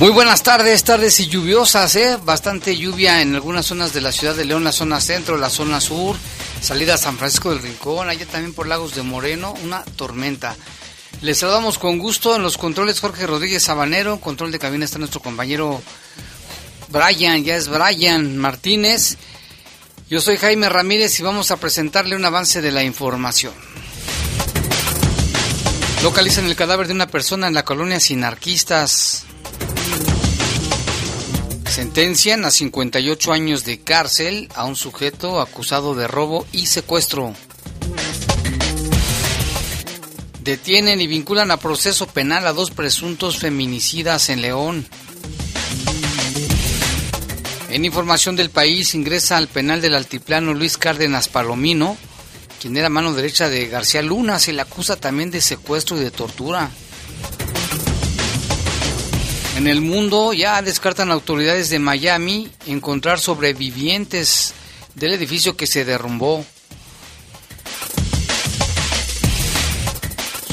Muy buenas tardes, tardes y lluviosas, ¿eh? Bastante lluvia en algunas zonas de la ciudad de León, la zona centro, la zona sur, salida a San Francisco del Rincón, allá también por Lagos de Moreno, una tormenta. Les saludamos con gusto en los controles Jorge Rodríguez Sabanero, control de cabina está nuestro compañero Brian, ya es Brian Martínez. Yo soy Jaime Ramírez y vamos a presentarle un avance de la información. Localizan el cadáver de una persona en la colonia Sinarquistas. Sentencian a 58 años de cárcel a un sujeto acusado de robo y secuestro. Detienen y vinculan a proceso penal a dos presuntos feminicidas en León. En información del país ingresa al penal del altiplano Luis Cárdenas Palomino, quien era mano derecha de García Luna, se le acusa también de secuestro y de tortura. En el mundo ya descartan autoridades de Miami encontrar sobrevivientes del edificio que se derrumbó.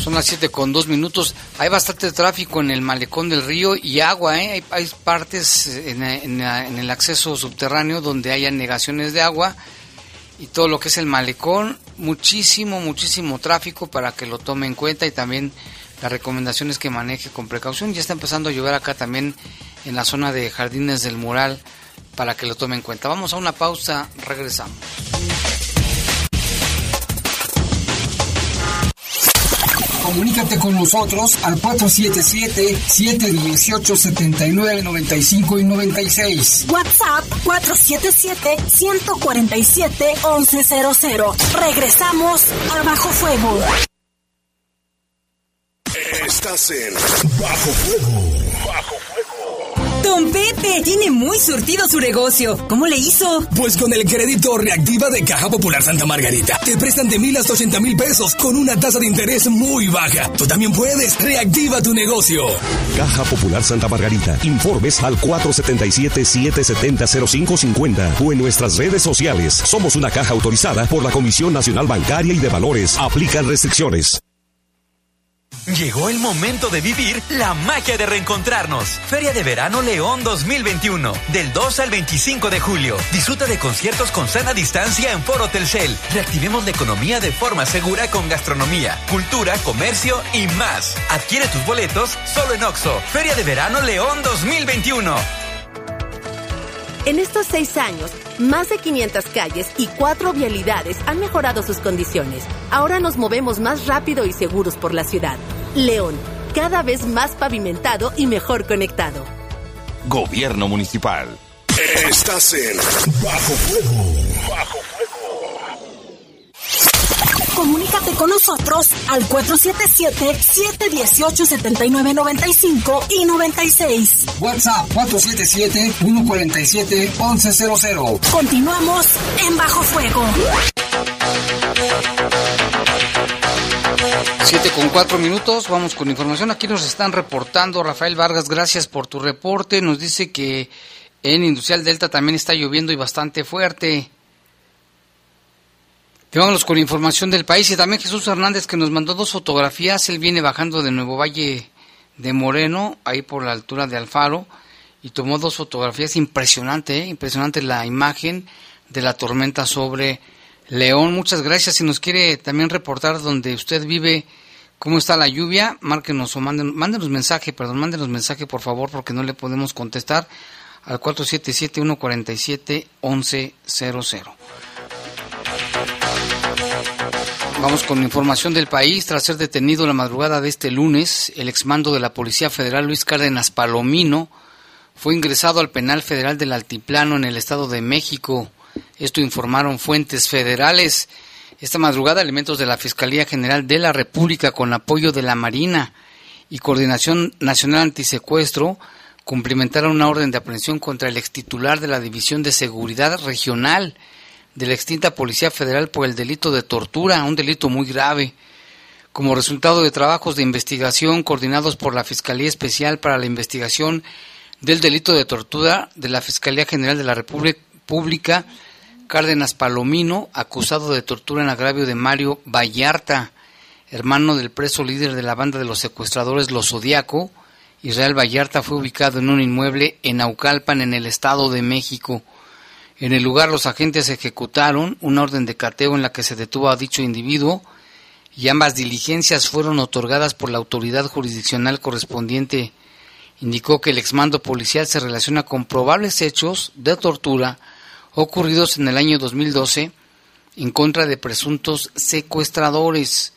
Son las 7 con 2 minutos. Hay bastante tráfico en el malecón del río y agua. ¿eh? Hay, partes en, el acceso subterráneo donde hay anegaciones de agua y todo lo que es el malecón. Muchísimo, muchísimo tráfico para que lo tome en cuenta y también la recomendación es que maneje con precaución. Ya está empezando a llover acá también en la zona de Jardines del Mural para que lo tome en cuenta. Vamos a una pausa, regresamos. Comunícate con nosotros al 477-718-7995 y 96. WhatsApp 477-147-1100. Regresamos a Bajo Fuego. Estás en Bajo Fuego. Bajo Fuego. Don Pepe tiene muy surtido su negocio. ¿Cómo le hizo? Pues con el crédito reactiva de Caja Popular Santa Margarita. Te prestan de mil hasta ochenta mil pesos con una tasa de interés muy baja. Tú también puedes. Reactiva tu negocio. Caja Popular Santa Margarita. Informes al 477-770-0550 o en nuestras redes sociales. Somos una caja autorizada por la Comisión Nacional Bancaria y de Valores. Aplican restricciones. Llegó el momento de vivir la magia de reencontrarnos. Feria de Verano León 2021, del 2 al 25 de julio. Disfruta de conciertos con sana distancia en Foro Telcel. Reactivemos la economía de forma segura con gastronomía, cultura, comercio y más. Adquiere tus boletos solo en Oxo. Feria de Verano León 2021. En estos seis años, más de 500 calles y cuatro vialidades han mejorado sus condiciones. Ahora nos movemos más rápido y seguros por la ciudad. León, cada vez más pavimentado y mejor conectado. Gobierno Municipal. Estás en Bajo Fuego. Bajo Comunícate con nosotros al 477-718-7995 y 96. WhatsApp 477-147-1100. Continuamos en Bajo Fuego. 7 con 4 minutos, vamos con información. Aquí nos están reportando, Rafael Vargas, gracias por tu reporte. Nos dice que en Industrial Delta también está lloviendo y bastante fuerte. Vámonos con información del país y también Jesús Hernández que nos mandó dos fotografías. Él viene bajando de Nuevo Valle de Moreno, ahí por la altura de Alfaro, y tomó dos fotografías. Impresionante, ¿eh? impresionante la imagen de la tormenta sobre León. Muchas gracias. Si nos quiere también reportar donde usted vive, cómo está la lluvia, márquenos o mándenos, mándenos mensaje, perdón, mándenos mensaje por favor porque no le podemos contestar al 477-147-1100. Vamos con información del país. Tras ser detenido la madrugada de este lunes, el exmando de la Policía Federal Luis Cárdenas Palomino fue ingresado al penal federal del Altiplano en el Estado de México. Esto informaron fuentes federales. Esta madrugada, elementos de la Fiscalía General de la República, con apoyo de la Marina y Coordinación Nacional Antisecuestro, cumplimentaron una orden de aprehensión contra el extitular de la División de Seguridad Regional de la extinta Policía Federal por el delito de tortura, un delito muy grave. Como resultado de trabajos de investigación coordinados por la Fiscalía Especial para la Investigación del Delito de Tortura de la Fiscalía General de la República, Cárdenas Palomino, acusado de tortura en agravio de Mario Vallarta, hermano del preso líder de la banda de los secuestradores Los Zodiaco, Israel Vallarta fue ubicado en un inmueble en Aucalpan, en el Estado de México. En el lugar los agentes ejecutaron una orden de cateo en la que se detuvo a dicho individuo y ambas diligencias fueron otorgadas por la autoridad jurisdiccional correspondiente. Indicó que el exmando policial se relaciona con probables hechos de tortura ocurridos en el año 2012 en contra de presuntos secuestradores.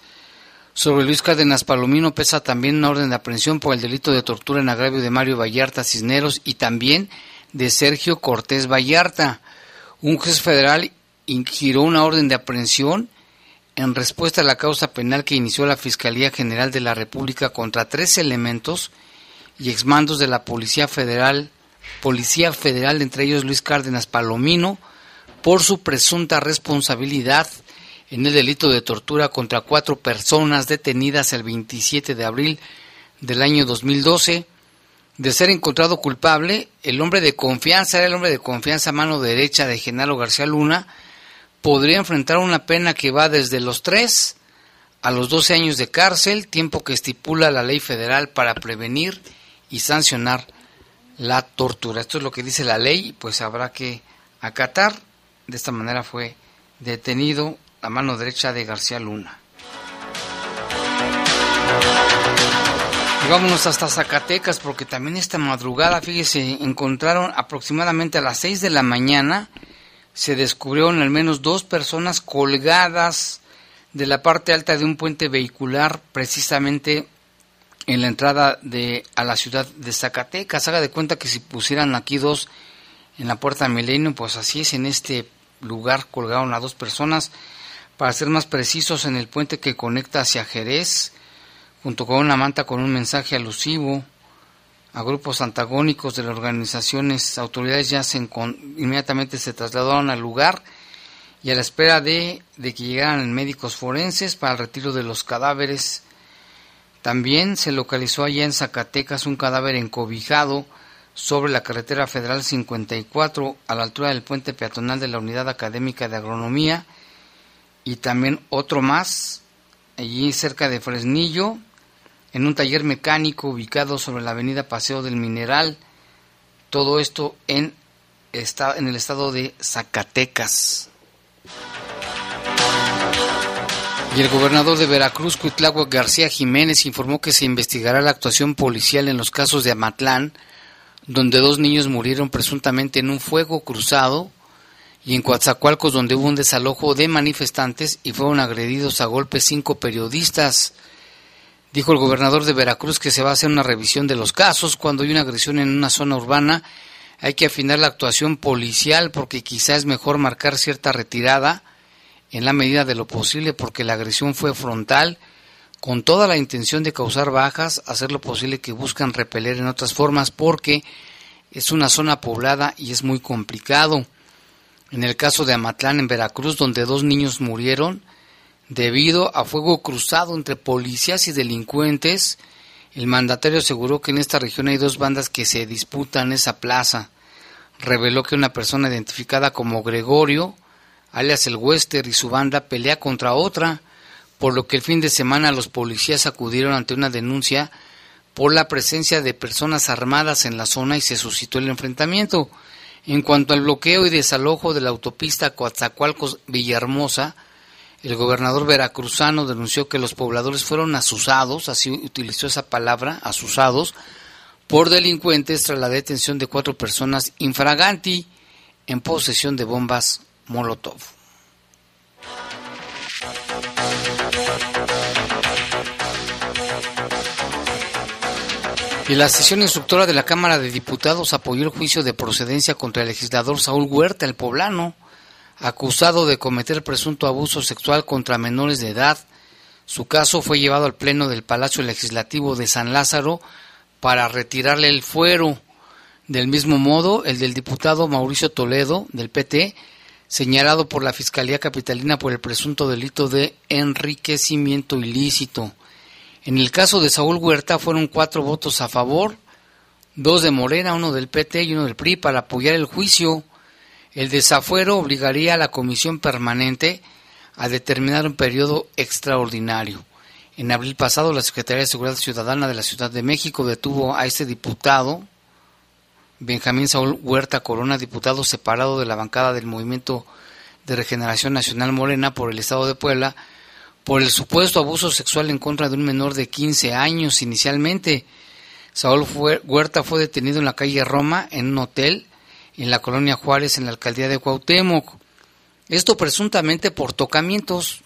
Sobre Luis Cárdenas Palomino pesa también una orden de aprehensión por el delito de tortura en agravio de Mario Vallarta Cisneros y también de Sergio Cortés Vallarta. Un juez federal ingiró una orden de aprehensión en respuesta a la causa penal que inició la Fiscalía General de la República contra tres elementos y exmandos de la Policía Federal, Policía Federal, entre ellos Luis Cárdenas Palomino, por su presunta responsabilidad en el delito de tortura contra cuatro personas detenidas el 27 de abril del año 2012 de ser encontrado culpable, el hombre de confianza, era el hombre de confianza mano derecha de Genaro García Luna, podría enfrentar una pena que va desde los 3 a los 12 años de cárcel, tiempo que estipula la ley federal para prevenir y sancionar la tortura. Esto es lo que dice la ley, pues habrá que acatar. De esta manera fue detenido la mano derecha de García Luna. Vámonos hasta Zacatecas porque también esta madrugada, fíjese, encontraron aproximadamente a las 6 de la mañana, se descubrieron al menos dos personas colgadas de la parte alta de un puente vehicular precisamente en la entrada de a la ciudad de Zacatecas. Haga de cuenta que si pusieran aquí dos en la puerta Milenio, pues así es, en este lugar colgaron a dos personas. Para ser más precisos, en el puente que conecta hacia Jerez, junto con una manta con un mensaje alusivo a grupos antagónicos de las organizaciones, autoridades ya se inmediatamente se trasladaron al lugar y a la espera de, de que llegaran médicos forenses para el retiro de los cadáveres. También se localizó allá en Zacatecas un cadáver encobijado sobre la carretera federal 54 a la altura del puente peatonal de la Unidad Académica de Agronomía y también otro más allí cerca de Fresnillo en un taller mecánico ubicado sobre la avenida Paseo del Mineral. Todo esto en, en el estado de Zacatecas. Y el gobernador de Veracruz, Cuitlagua García Jiménez, informó que se investigará la actuación policial en los casos de Amatlán, donde dos niños murieron presuntamente en un fuego cruzado, y en Coatzacoalcos, donde hubo un desalojo de manifestantes y fueron agredidos a golpes cinco periodistas. Dijo el gobernador de Veracruz que se va a hacer una revisión de los casos. Cuando hay una agresión en una zona urbana, hay que afinar la actuación policial porque quizá es mejor marcar cierta retirada en la medida de lo posible porque la agresión fue frontal con toda la intención de causar bajas, hacer lo posible que buscan repeler en otras formas porque es una zona poblada y es muy complicado. En el caso de Amatlán en Veracruz, donde dos niños murieron, Debido a fuego cruzado entre policías y delincuentes, el mandatario aseguró que en esta región hay dos bandas que se disputan esa plaza. Reveló que una persona identificada como Gregorio, alias el Wester, y su banda pelea contra otra, por lo que el fin de semana los policías acudieron ante una denuncia por la presencia de personas armadas en la zona y se suscitó el enfrentamiento. En cuanto al bloqueo y desalojo de la autopista Coatzacoalcos-Villahermosa, el gobernador veracruzano denunció que los pobladores fueron asusados, así utilizó esa palabra, asusados, por delincuentes tras la detención de cuatro personas infraganti en posesión de bombas Molotov. Y la sesión instructora de la Cámara de Diputados apoyó el juicio de procedencia contra el legislador Saúl Huerta, el poblano, acusado de cometer presunto abuso sexual contra menores de edad. Su caso fue llevado al Pleno del Palacio Legislativo de San Lázaro para retirarle el fuero. Del mismo modo, el del diputado Mauricio Toledo, del PT, señalado por la Fiscalía Capitalina por el presunto delito de enriquecimiento ilícito. En el caso de Saúl Huerta fueron cuatro votos a favor, dos de Morena, uno del PT y uno del PRI para apoyar el juicio. El desafuero obligaría a la Comisión Permanente a determinar un periodo extraordinario. En abril pasado, la Secretaría de Seguridad Ciudadana de la Ciudad de México detuvo a este diputado Benjamín Saúl Huerta Corona, diputado separado de la bancada del Movimiento de Regeneración Nacional Morena por el Estado de Puebla, por el supuesto abuso sexual en contra de un menor de 15 años inicialmente. Saúl Huerta fue detenido en la calle Roma, en un hotel, en la colonia Juárez, en la alcaldía de Cuauhtémoc. Esto presuntamente por tocamientos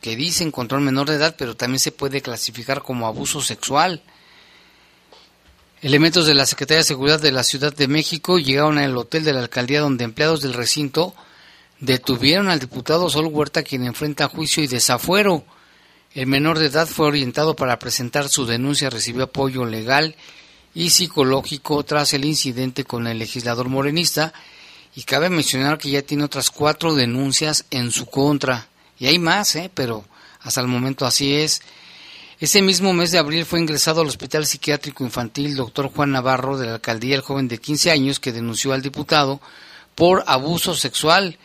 que dicen contra un menor de edad, pero también se puede clasificar como abuso sexual. Elementos de la Secretaría de Seguridad de la Ciudad de México llegaron al hotel de la alcaldía donde empleados del recinto detuvieron al diputado Sol Huerta quien enfrenta juicio y desafuero. El menor de edad fue orientado para presentar su denuncia, recibió apoyo legal y psicológico tras el incidente con el legislador morenista y cabe mencionar que ya tiene otras cuatro denuncias en su contra. Y hay más, ¿eh? pero hasta el momento así es. Ese mismo mes de abril fue ingresado al Hospital Psiquiátrico Infantil doctor Juan Navarro de la alcaldía el joven de 15 años que denunció al diputado por abuso sexual.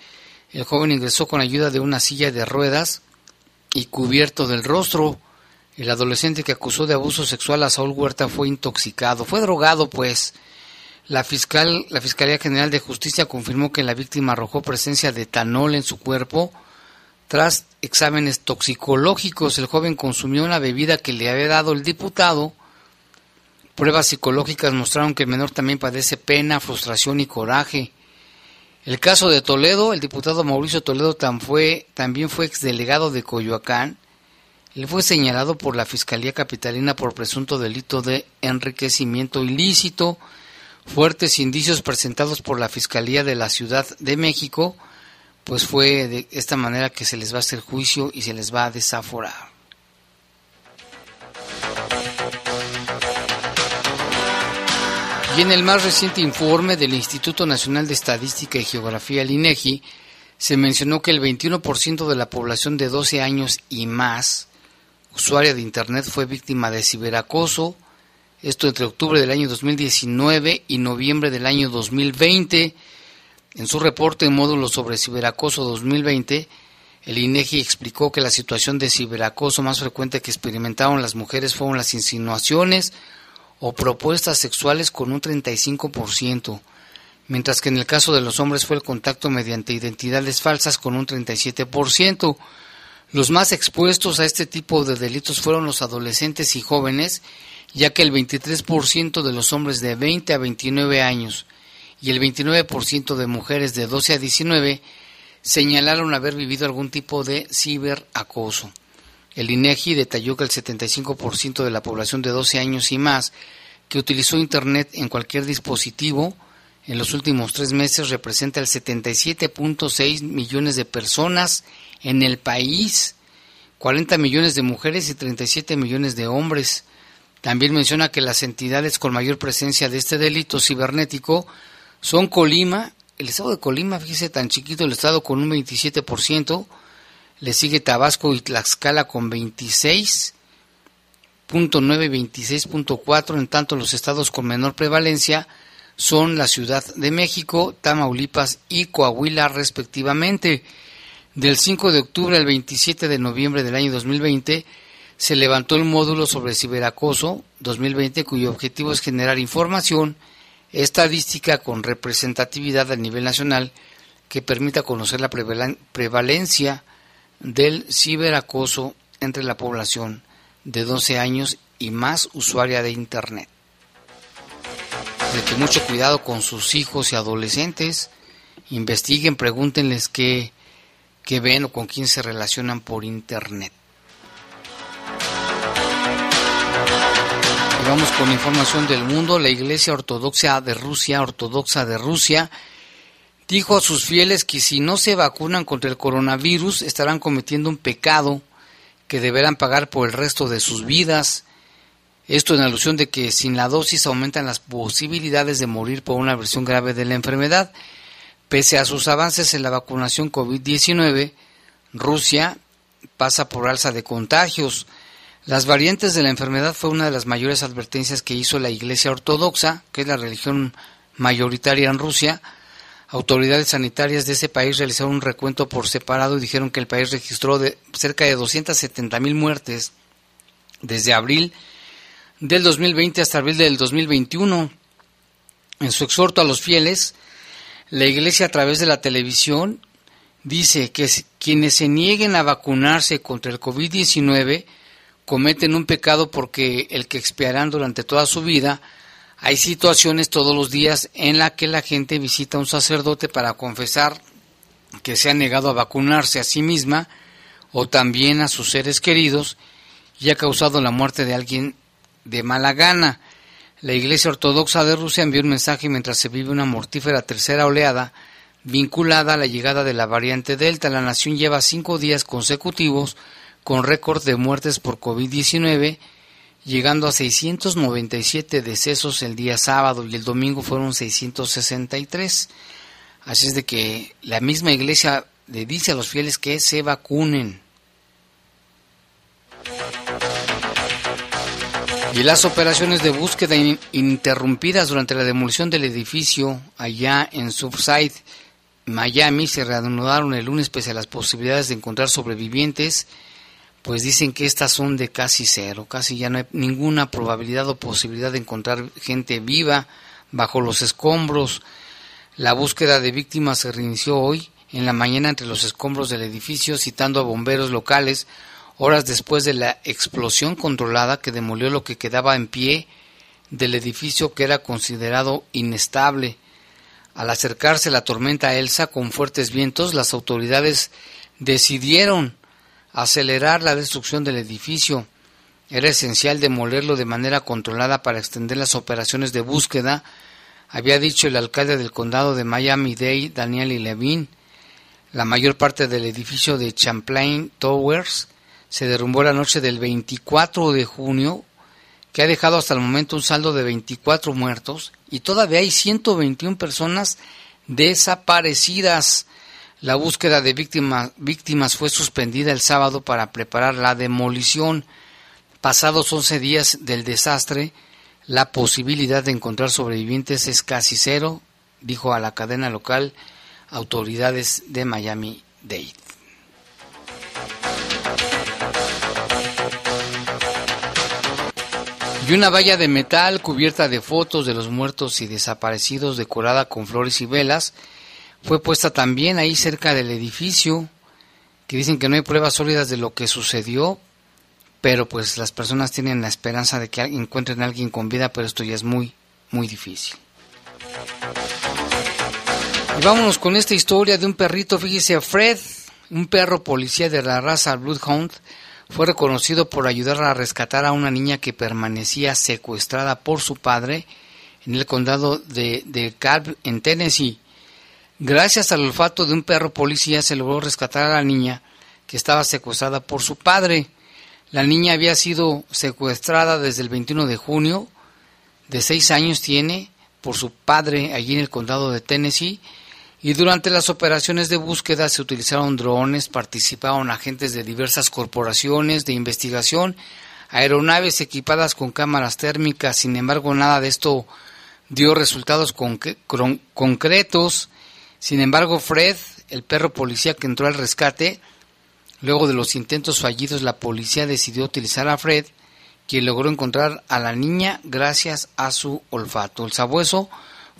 El joven ingresó con ayuda de una silla de ruedas y cubierto del rostro. El adolescente que acusó de abuso sexual a Saúl Huerta fue intoxicado, fue drogado pues. La fiscal, la Fiscalía General de Justicia confirmó que la víctima arrojó presencia de etanol en su cuerpo tras exámenes toxicológicos, el joven consumió una bebida que le había dado el diputado. Pruebas psicológicas mostraron que el menor también padece pena, frustración y coraje. El caso de Toledo, el diputado Mauricio Toledo también fue exdelegado de Coyoacán. Él fue señalado por la Fiscalía Capitalina por presunto delito de enriquecimiento ilícito. Fuertes indicios presentados por la Fiscalía de la Ciudad de México pues fue de esta manera que se les va a hacer juicio y se les va a desaforar. Y en el más reciente informe del Instituto Nacional de Estadística y Geografía, el INEGI, se mencionó que el 21% de la población de 12 años y más usuaria de Internet fue víctima de ciberacoso, esto entre octubre del año 2019 y noviembre del año 2020, en su reporte en módulo sobre ciberacoso 2020, el INEGI explicó que la situación de ciberacoso más frecuente que experimentaron las mujeres fueron las insinuaciones o propuestas sexuales con un 35%, mientras que en el caso de los hombres fue el contacto mediante identidades falsas con un 37%. Los más expuestos a este tipo de delitos fueron los adolescentes y jóvenes, ya que el 23% de los hombres de 20 a 29 años y el 29% de mujeres de 12 a 19 señalaron haber vivido algún tipo de ciberacoso. El INEGI detalló que el 75% de la población de 12 años y más que utilizó Internet en cualquier dispositivo en los últimos tres meses representa el 77.6 millones de personas en el país, 40 millones de mujeres y 37 millones de hombres. También menciona que las entidades con mayor presencia de este delito cibernético son Colima, el estado de Colima, fíjese tan chiquito el estado con un 27%, le sigue Tabasco y Tlaxcala con 26.9, 26.4, en tanto los estados con menor prevalencia son la Ciudad de México, Tamaulipas y Coahuila respectivamente. Del 5 de octubre al 27 de noviembre del año 2020 se levantó el módulo sobre ciberacoso 2020 cuyo objetivo es generar información estadística con representatividad a nivel nacional que permita conocer la prevalencia del ciberacoso entre la población de 12 años y más usuaria de Internet. Que mucho cuidado con sus hijos y adolescentes, investiguen, pregúntenles qué, qué ven o con quién se relacionan por Internet. vamos con información del mundo. La Iglesia Ortodoxa de Rusia, Ortodoxa de Rusia, dijo a sus fieles que si no se vacunan contra el coronavirus estarán cometiendo un pecado que deberán pagar por el resto de sus vidas. Esto en alusión de que sin la dosis aumentan las posibilidades de morir por una versión grave de la enfermedad. Pese a sus avances en la vacunación COVID-19, Rusia pasa por alza de contagios. Las variantes de la enfermedad fue una de las mayores advertencias que hizo la Iglesia Ortodoxa, que es la religión mayoritaria en Rusia. Autoridades sanitarias de ese país realizaron un recuento por separado y dijeron que el país registró de cerca de 270 mil muertes desde abril del 2020 hasta abril del 2021. En su exhorto a los fieles, la Iglesia a través de la televisión dice que quienes se nieguen a vacunarse contra el COVID-19 cometen un pecado porque el que expiarán durante toda su vida. Hay situaciones todos los días en la que la gente visita a un sacerdote para confesar que se ha negado a vacunarse a sí misma o también a sus seres queridos y ha causado la muerte de alguien de mala gana. La Iglesia Ortodoxa de Rusia envió un mensaje mientras se vive una mortífera tercera oleada vinculada a la llegada de la variante Delta. La nación lleva cinco días consecutivos con récord de muertes por COVID-19, llegando a 697 decesos el día sábado y el domingo fueron 663. Así es de que la misma iglesia le dice a los fieles que se vacunen. Y las operaciones de búsqueda interrumpidas durante la demolición del edificio allá en Subside, Miami, se reanudaron el lunes pese a las posibilidades de encontrar sobrevivientes pues dicen que estas son de casi cero, casi ya no hay ninguna probabilidad o posibilidad de encontrar gente viva bajo los escombros. La búsqueda de víctimas se reinició hoy en la mañana entre los escombros del edificio, citando a bomberos locales horas después de la explosión controlada que demolió lo que quedaba en pie del edificio que era considerado inestable. Al acercarse la tormenta Elsa con fuertes vientos, las autoridades decidieron acelerar la destrucción del edificio. Era esencial demolerlo de manera controlada para extender las operaciones de búsqueda, había dicho el alcalde del condado de Miami-Dade, Daniel Levine. La mayor parte del edificio de Champlain Towers se derrumbó la noche del 24 de junio, que ha dejado hasta el momento un saldo de 24 muertos y todavía hay 121 personas desaparecidas. La búsqueda de víctimas fue suspendida el sábado para preparar la demolición. Pasados 11 días del desastre, la posibilidad de encontrar sobrevivientes es casi cero, dijo a la cadena local autoridades de Miami-Dade. Y una valla de metal cubierta de fotos de los muertos y desaparecidos decorada con flores y velas fue puesta también ahí cerca del edificio, que dicen que no hay pruebas sólidas de lo que sucedió, pero pues las personas tienen la esperanza de que encuentren a alguien con vida, pero esto ya es muy, muy difícil. Vámonos con esta historia de un perrito, fíjese, Fred, un perro policía de la raza Bloodhound, fue reconocido por ayudar a rescatar a una niña que permanecía secuestrada por su padre en el condado de, de en Tennessee. Gracias al olfato de un perro policía se logró rescatar a la niña que estaba secuestrada por su padre. La niña había sido secuestrada desde el 21 de junio, de seis años tiene, por su padre allí en el condado de Tennessee, y durante las operaciones de búsqueda se utilizaron drones, participaron agentes de diversas corporaciones de investigación, aeronaves equipadas con cámaras térmicas, sin embargo nada de esto dio resultados concretos sin embargo, Fred, el perro policía que entró al rescate, luego de los intentos fallidos, la policía decidió utilizar a Fred, quien logró encontrar a la niña gracias a su olfato. El sabueso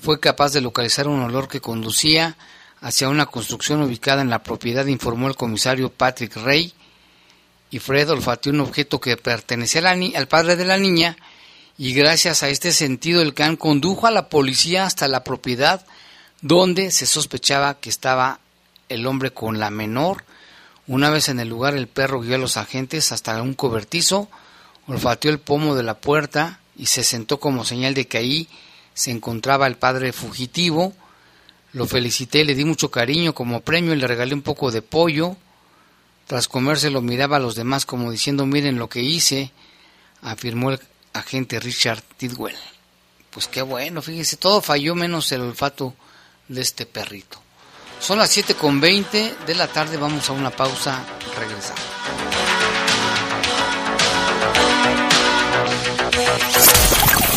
fue capaz de localizar un olor que conducía hacia una construcción ubicada en la propiedad, informó el comisario Patrick Ray. Y Fred olfateó un objeto que pertenecía al padre de la niña y gracias a este sentido el can condujo a la policía hasta la propiedad donde se sospechaba que estaba el hombre con la menor. Una vez en el lugar, el perro guió a los agentes hasta un cobertizo, olfateó el pomo de la puerta y se sentó como señal de que ahí se encontraba el padre fugitivo. Lo felicité, le di mucho cariño como premio y le regalé un poco de pollo. Tras comérselo miraba a los demás como diciendo miren lo que hice, afirmó el agente Richard Tidwell. Pues qué bueno, fíjese, todo falló menos el olfato de este perrito. Son las 7 con 20 de la tarde, vamos a una pausa, regresamos.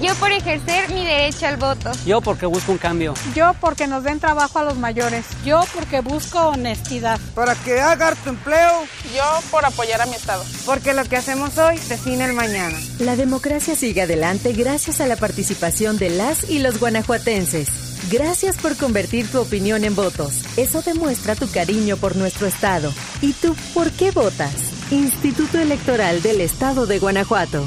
yo por ejercer mi derecho al voto. Yo porque busco un cambio. Yo porque nos den trabajo a los mayores. Yo porque busco honestidad. Para que haga tu empleo. Yo por apoyar a mi estado. Porque lo que hacemos hoy define el mañana. La democracia sigue adelante gracias a la participación de las y los guanajuatenses. Gracias por convertir tu opinión en votos. Eso demuestra tu cariño por nuestro estado. ¿Y tú por qué votas? Instituto Electoral del Estado de Guanajuato.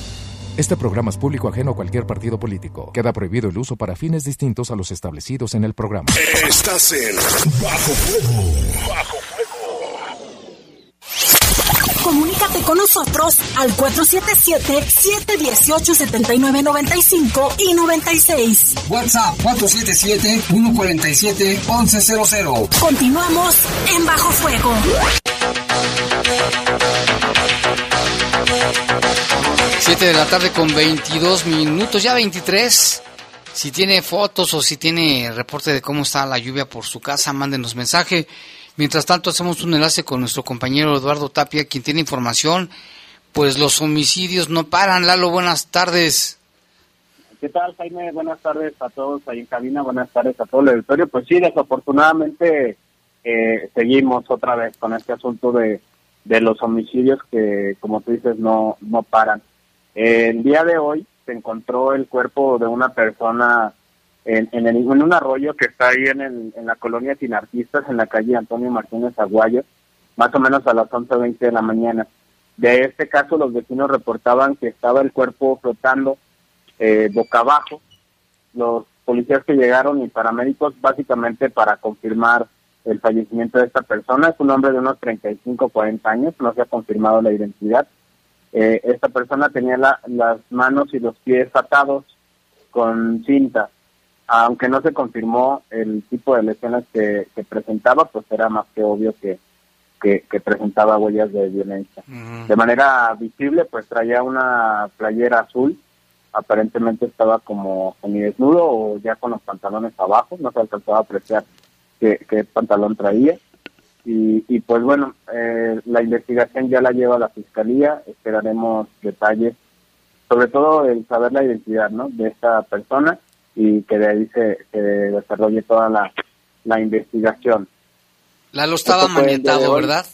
Este programa es público ajeno a cualquier partido político. Queda prohibido el uso para fines distintos a los establecidos en el programa. Estás en Bajo Fuego. Bajo Fuego. Comunícate con nosotros al 477-718-7995 y 96. WhatsApp 477-147-1100. Continuamos en Bajo Fuego. 7 de la tarde con 22 minutos, ya 23. Si tiene fotos o si tiene reporte de cómo está la lluvia por su casa, mándenos mensaje. Mientras tanto, hacemos un enlace con nuestro compañero Eduardo Tapia, quien tiene información. Pues los homicidios no paran. Lalo, buenas tardes. ¿Qué tal, Jaime? Buenas tardes a todos ahí en cabina. Buenas tardes a todo el auditorio. Pues sí, desafortunadamente eh, seguimos otra vez con este asunto de, de los homicidios que, como tú dices, no, no paran. El día de hoy se encontró el cuerpo de una persona en, en, un arroyo que está ahí en, en la colonia Sin Artistas, en la calle Antonio Martínez Aguayo, más o menos a las 11.20 de la mañana. De este caso, los vecinos reportaban que estaba el cuerpo flotando eh, boca abajo. Los policías que llegaron y paramédicos, básicamente para confirmar el fallecimiento de esta persona, es un hombre de unos 35 40 años, no se ha confirmado la identidad eh, esta persona tenía las manos y los pies atados con cinta. Aunque no se confirmó el tipo de lesiones que, presentaba, pues era más que obvio que, que, presentaba huellas de violencia. De manera visible, pues traía una playera azul, aparentemente estaba como semidesnudo o ya con los pantalones abajo, no se alcanzaba a apreciar qué, qué pantalón traía. Y, pues bueno, eh, la investigación ya la lleva la fiscalía, esperaremos detalles, sobre todo el saber la identidad ¿no? de esta persona y que de ahí se, desarrolle toda la, la investigación. Lalo estaba maniatado, ¿verdad?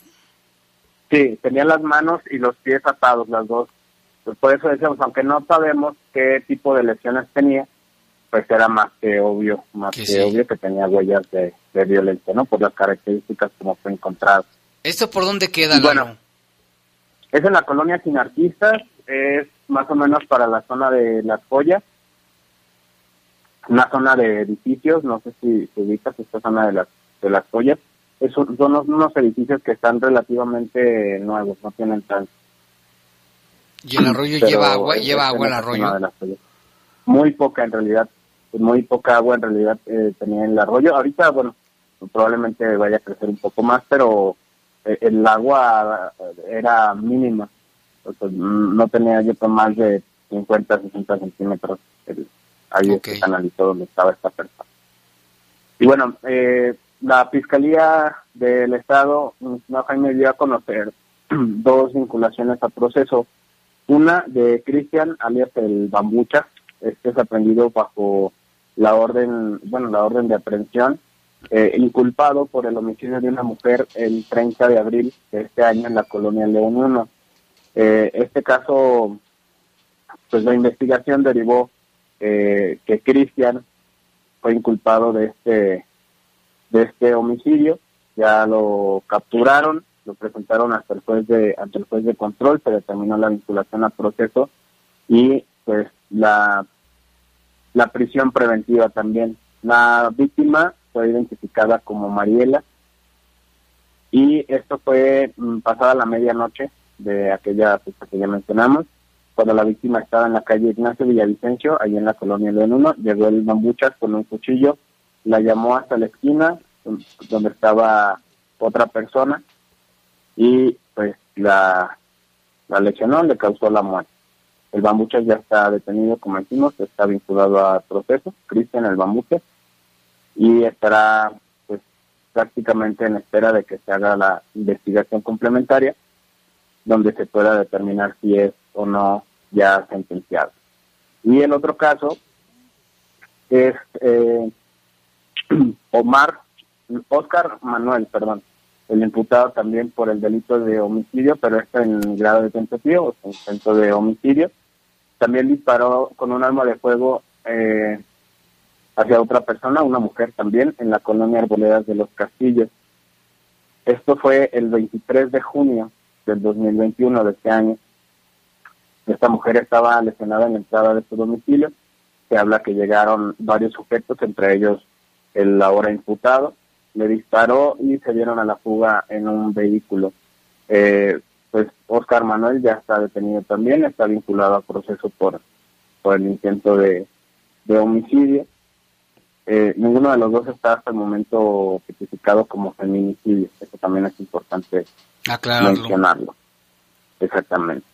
Sí, tenía las manos y los pies atados, las dos. Pues por eso decíamos, aunque no sabemos qué tipo de lesiones tenía, pues era más que obvio, más que, obvio que tenía huellas de, violencia, ¿no? Por las características como fue encontrado. ¿Esto por dónde queda, Bueno, es en la colonia sin artistas, es más o menos para la zona de Las Joyas, una zona de edificios, no sé si ubicas esta zona de las de las joyas, es, son unos edificios que están relativamente nuevos, no tienen tan... ¿Y el arroyo lleva agua? ¿Lleva agua el arroyo? muy poca en realidad, muy poca agua en realidad eh, tenía el arroyo. Ahorita, bueno, probablemente vaya a crecer un poco más, pero eh, el agua era mínima. no tenía yo más de 50, 60 centímetros el, ahí okay. este canalito donde estaba esta persona. Y bueno, eh, la Fiscalía del Estado, no, Jaime, dio a conocer dos vinculaciones a proceso. Una de Cristian, alias el Bambucha, este es aprendido bajo la orden, bueno, la orden de aprehensión, eh, inculpado por el homicidio de una mujer el 30 de abril de este año en la colonia León 1. Eh, este caso, pues la investigación derivó eh, que Cristian fue inculpado de este de este homicidio, ya lo capturaron, lo presentaron hasta el juez de ante el juez de control, se determinó la vinculación al proceso y pues la la prisión preventiva también. La víctima fue identificada como Mariela y esto fue mm, pasada la medianoche de aquella fecha que ya mencionamos, cuando la víctima estaba en la calle Ignacio Villavicencio, ahí en la colonia León 1, llegó el bambuchas con un cuchillo, la llamó hasta la esquina donde estaba otra persona y pues la, la lesionó, le causó la muerte. El bambuchas ya está detenido, como decimos, está vinculado al proceso, Cristian el bambuchas, y estará pues prácticamente en espera de que se haga la investigación complementaria donde se pueda determinar si es o no ya sentenciado. Y el otro caso es eh, Omar, Oscar Manuel, perdón, el imputado también por el delito de homicidio, pero está en grado de tentativa, o intento de homicidio. También disparó con un arma de fuego eh, hacia otra persona, una mujer también, en la colonia Arboledas de los Castillos. Esto fue el 23 de junio del 2021 de este año. Esta mujer estaba lesionada en la entrada de su domicilio. Se habla que llegaron varios sujetos, entre ellos el ahora imputado. Le disparó y se dieron a la fuga en un vehículo. Eh, pues Oscar Manuel ya está detenido también, está vinculado a proceso por, por el intento de, homicidio. Eh, ninguno de los dos está hasta el momento tipificado como feminicidio. Eso también es importante mencionarlo. Exactamente.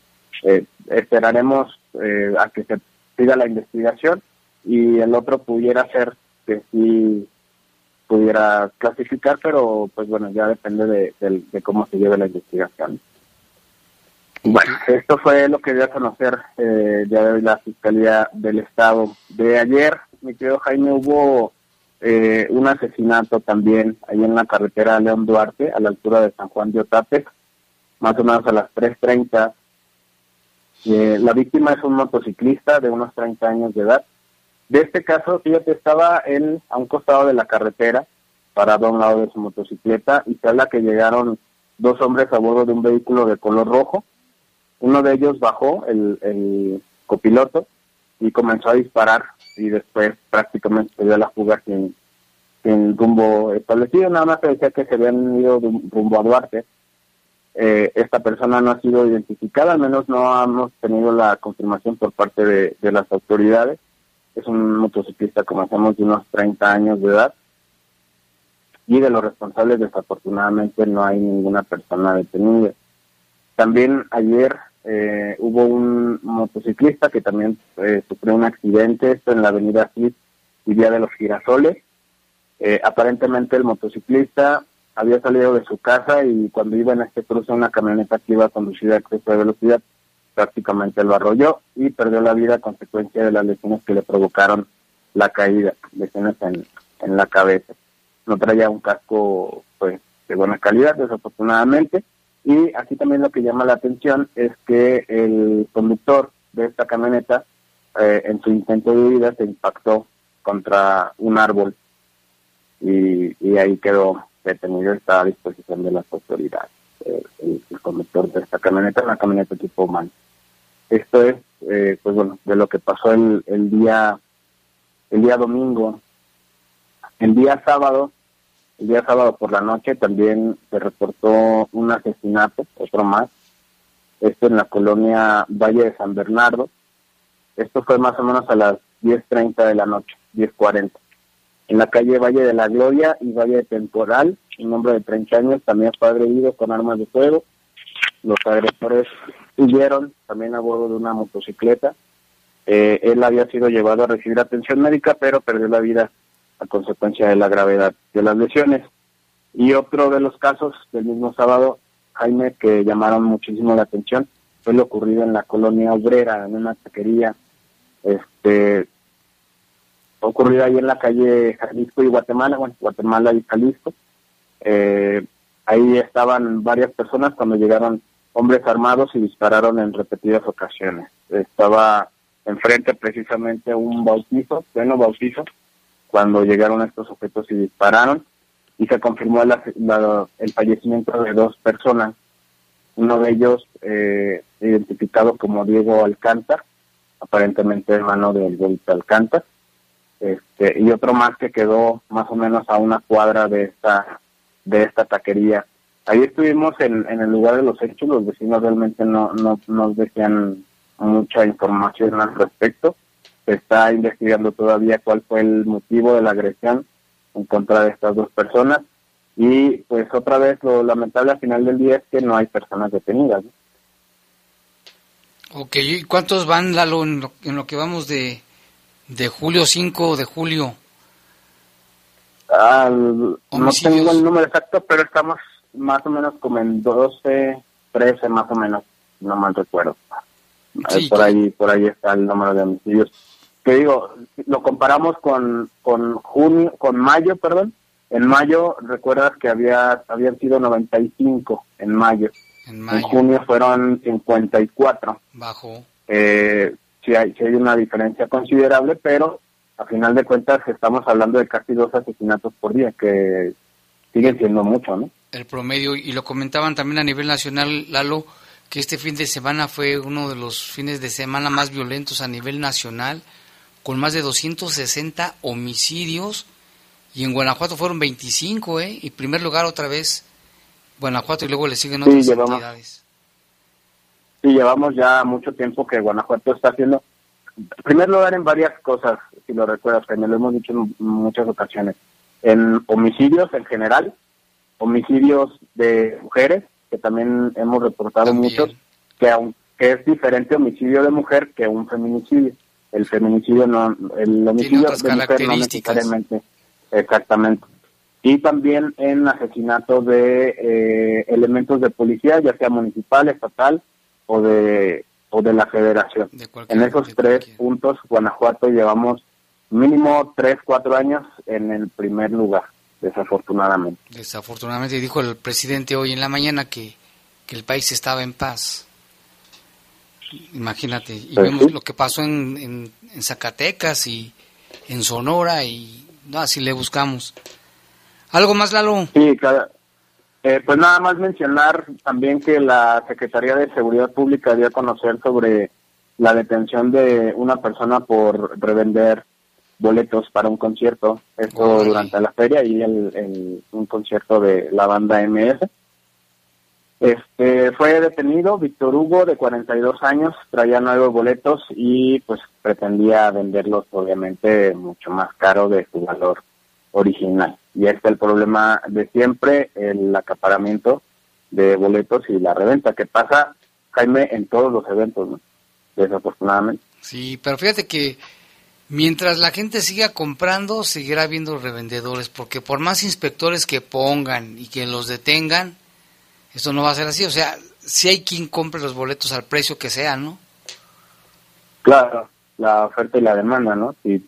Eh, esperaremos eh, a que se siga la investigación y el otro pudiera ser que sí pudiera clasificar, pero pues bueno, ya depende de, cómo se lleve la investigación. Bueno, esto fue lo que dio a conocer eh, ya de la Fiscalía del Estado. De ayer, mi querido Jaime, hubo eh, un asesinato también ahí en la carretera León Duarte, a la altura de San Juan de Otape, más o menos a las 3.30. Eh, la víctima es un motociclista de unos 30 años de edad. De este caso, fíjate, estaba él a un costado de la carretera, parado a un lado de su motocicleta, y se habla que llegaron dos hombres a bordo de un vehículo de color rojo. Uno de ellos bajó, el, el copiloto, y comenzó a disparar y después prácticamente se dio la fuga sin, sin rumbo establecido. Nada más se decía que se habían ido rumbo a Duarte. Eh, esta persona no ha sido identificada, al menos no hemos tenido la confirmación por parte de, de las autoridades. Es un motociclista, como hacemos, de unos 30 años de edad. Y de los responsables, desafortunadamente, no hay ninguna persona detenida. También ayer eh, hubo un motociclista que también eh, sufrió un accidente, en la avenida Cid y Vía de los Girasoles. Eh, aparentemente el motociclista había salido de su casa y cuando iba en este cruce una camioneta que iba conducida a exceso de velocidad prácticamente lo arrolló y perdió la vida a consecuencia de las lesiones que le provocaron la caída, lesiones en, en la cabeza. No traía un casco pues de buena calidad, desafortunadamente, y aquí también lo que llama la atención es que el conductor de esta camioneta, eh, en su intento de huida, se impactó contra un árbol y, ahí quedó detenido, está a disposición de las autoridades. Eh, el, conductor de esta camioneta, una camioneta tipo man. Esto es, eh, pues bueno, de lo que pasó el, el día el día domingo. El día sábado el día sábado por la noche también se reportó un asesinato, otro más, esto en la colonia Valle de San Bernardo. Esto fue más o menos a las 10.30 de la noche, 10.40. En la calle Valle de la Gloria y Valle Temporal, un hombre de 30 años también fue agredido con armas de fuego. Los agresores huyeron también a bordo de una motocicleta. Eh, él había sido llevado a recibir atención médica, pero perdió la vida a consecuencia de la gravedad de las lesiones. Y otro de los casos del mismo sábado, Jaime, que llamaron muchísimo la atención, fue lo ocurrido en la colonia obrera, en una taquería, este, ocurrido ahí en la calle Jalisco y Guatemala, bueno, Guatemala y Jalisco. Eh, ahí estaban varias personas cuando llegaron hombres armados y dispararon en repetidas ocasiones. Estaba enfrente precisamente un bautizo, pleno bautizo, cuando llegaron estos objetos y dispararon y se confirmó el fallecimiento de dos personas, uno de ellos eh, identificado como Diego Alcántar, aparentemente hermano del Golpe Alcántar, este, y otro más que quedó más o menos a una cuadra de esta de esta taquería. Ahí estuvimos en, en el lugar de los hechos, los vecinos realmente no, no nos decían mucha información al respecto. Se está investigando todavía cuál fue el motivo de la agresión en contra de estas dos personas. Y pues otra vez lo lamentable al final del día es que no hay personas detenidas. Ok, ¿y cuántos van, Lalo, en lo, en lo que vamos de, de julio 5 de julio? No tengo el número exacto, pero estamos más o menos como en 12, 13 más o menos, no mal recuerdo. por ahí por ahí está el número de homicidios. Que digo, lo comparamos con con junio, con mayo, perdón. En mayo recuerdas que había habían sido 95 en mayo. En, mayo. en junio fueron 54. Bajo. Eh, sí hay, sí hay una diferencia considerable, pero a final de cuentas estamos hablando de casi dos asesinatos por día, que siguen siendo mucho, ¿no? El promedio, y lo comentaban también a nivel nacional, Lalo, que este fin de semana fue uno de los fines de semana más violentos a nivel nacional, con más de 260 homicidios, y en Guanajuato fueron 25, ¿eh? Y primer lugar otra vez Guanajuato y luego le siguen otras llevamos, entidades. Sí, llevamos ya mucho tiempo que Guanajuato está haciendo en primer lugar en varias cosas, si lo recuerdas, que me lo hemos dicho en muchas ocasiones. En homicidios en general, homicidios de mujeres, que también hemos reportado muchos, que aunque es diferente homicidio de mujer que un feminicidio. El feminicidio no, el homicidio de mujer no necesariamente, exactamente. Y también en asesinato de eh, elementos de policía, ya sea municipal, estatal o de o de la federación. en esos tres puntos, Guanajuato llevamos mínimo tres, cuatro años en el primer lugar, desafortunadamente. Desafortunadamente, dijo el presidente hoy en la mañana que, que el país estaba en paz. Imagínate, y Pues vemos sí. lo que pasó en, en, en Zacatecas y en Sonora y no, así le buscamos. ¿Algo más, Lalo? Sí, eh, pues nada más mencionar también que la Secretaría de Seguridad Pública dio a conocer sobre la detención de una persona por revender boletos para un concierto, esto durante la feria y el, el- un concierto de la banda MS. Este fue detenido Víctor Hugo de 42 años, traía nueve boletos y pues pretendía venderlos obviamente mucho más caro de su valor original. Y este es el problema de siempre, el acaparamiento de boletos y la reventa que pasa, Jaime, en todos los eventos, ¿no? desafortunadamente. Sí, pero fíjate que mientras la gente siga comprando, seguirá habiendo revendedores, porque por más inspectores que pongan y que los detengan, esto no va a ser así. O sea, si hay quien compre los boletos al precio que sea, ¿no? Claro, la oferta y la demanda, ¿no? Si,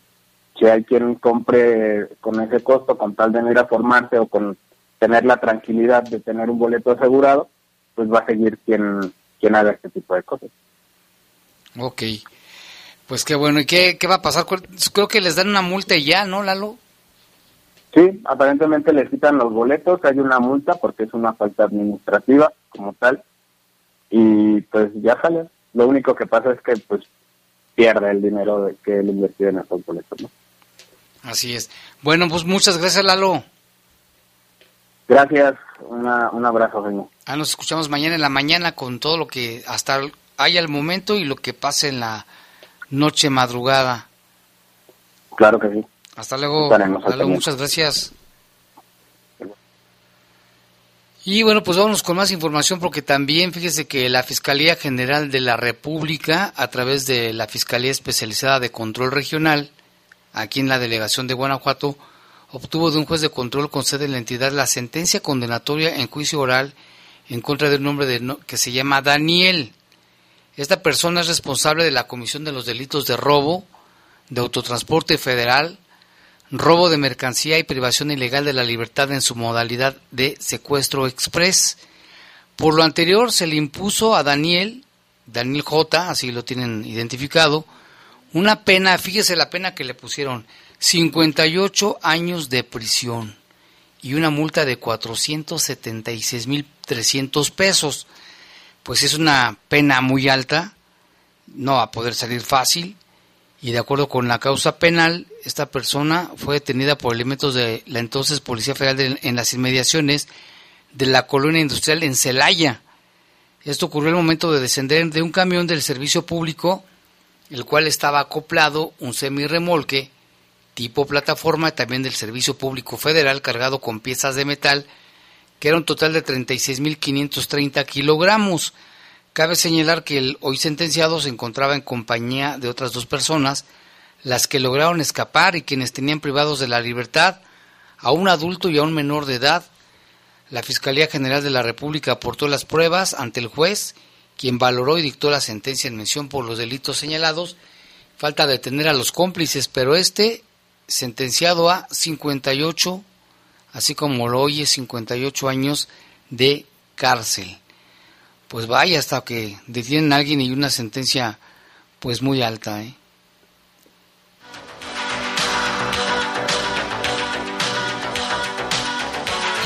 si hay quien compre con ese costo, con tal de no ir a formarse o con tener la tranquilidad de tener un boleto asegurado, pues va a seguir quien, quien haga este tipo de cosas. Ok. Pues qué bueno. ¿Y qué, qué va a pasar? Creo que les dan una multa ya, ¿no, Lalo? Sí, aparentemente les quitan los boletos, hay una multa porque es una falta administrativa como tal y pues ya sale. Lo único que pasa es que pues pierde el dinero que él invirtió en esos boletos. ¿no? Así es. Bueno, pues muchas gracias, Lalo. Gracias, una, un abrazo, señor. Ah, nos escuchamos mañana en la mañana con todo lo que hasta haya el momento y lo que pase en la noche madrugada. Claro que sí. Hasta luego. Hasta luego, muchas gracias. Y bueno, pues vámonos con más información porque también fíjese que la Fiscalía General de la República, a través de la Fiscalía Especializada de Control Regional, aquí en la delegación de Guanajuato, obtuvo de un juez de control con sede en la entidad la sentencia condenatoria en juicio oral en contra de un hombre de que se llama Daniel. Esta persona es responsable de la comisión de los delitos de robo, de autotransporte federal, robo de mercancía y privación ilegal de la libertad en su modalidad de secuestro express. Por lo anterior, se le impuso a Daniel, Daniel J, así lo tienen identificado, una pena, fíjese la pena que le pusieron, 58 años de prisión y una multa de 476.300 pesos. Pues es una pena muy alta, no va a poder salir fácil y de acuerdo con la causa penal, esta persona fue detenida por elementos de la entonces Policía Federal de- en las inmediaciones de la colonia industrial en Celaya. Esto ocurrió al momento de descender de un camión del servicio público, el cual estaba acoplado un semirremolque tipo plataforma también del Servicio Público Federal cargado con piezas de metal, que era un total de 36.530 kilogramos. Cabe señalar que el hoy sentenciado se encontraba en compañía de otras dos personas, las que lograron escapar y quienes tenían privados de la libertad a un adulto y a un menor de edad. La Fiscalía General de la República aportó las pruebas ante el juez, quien valoró y dictó la sentencia en mención por los delitos señalados. Falta detener a los cómplices, pero este sentenciado a 58, así como lo oye, 58 años de cárcel. Pues vaya, hasta que detienen a alguien y una sentencia pues muy alta, ¿eh?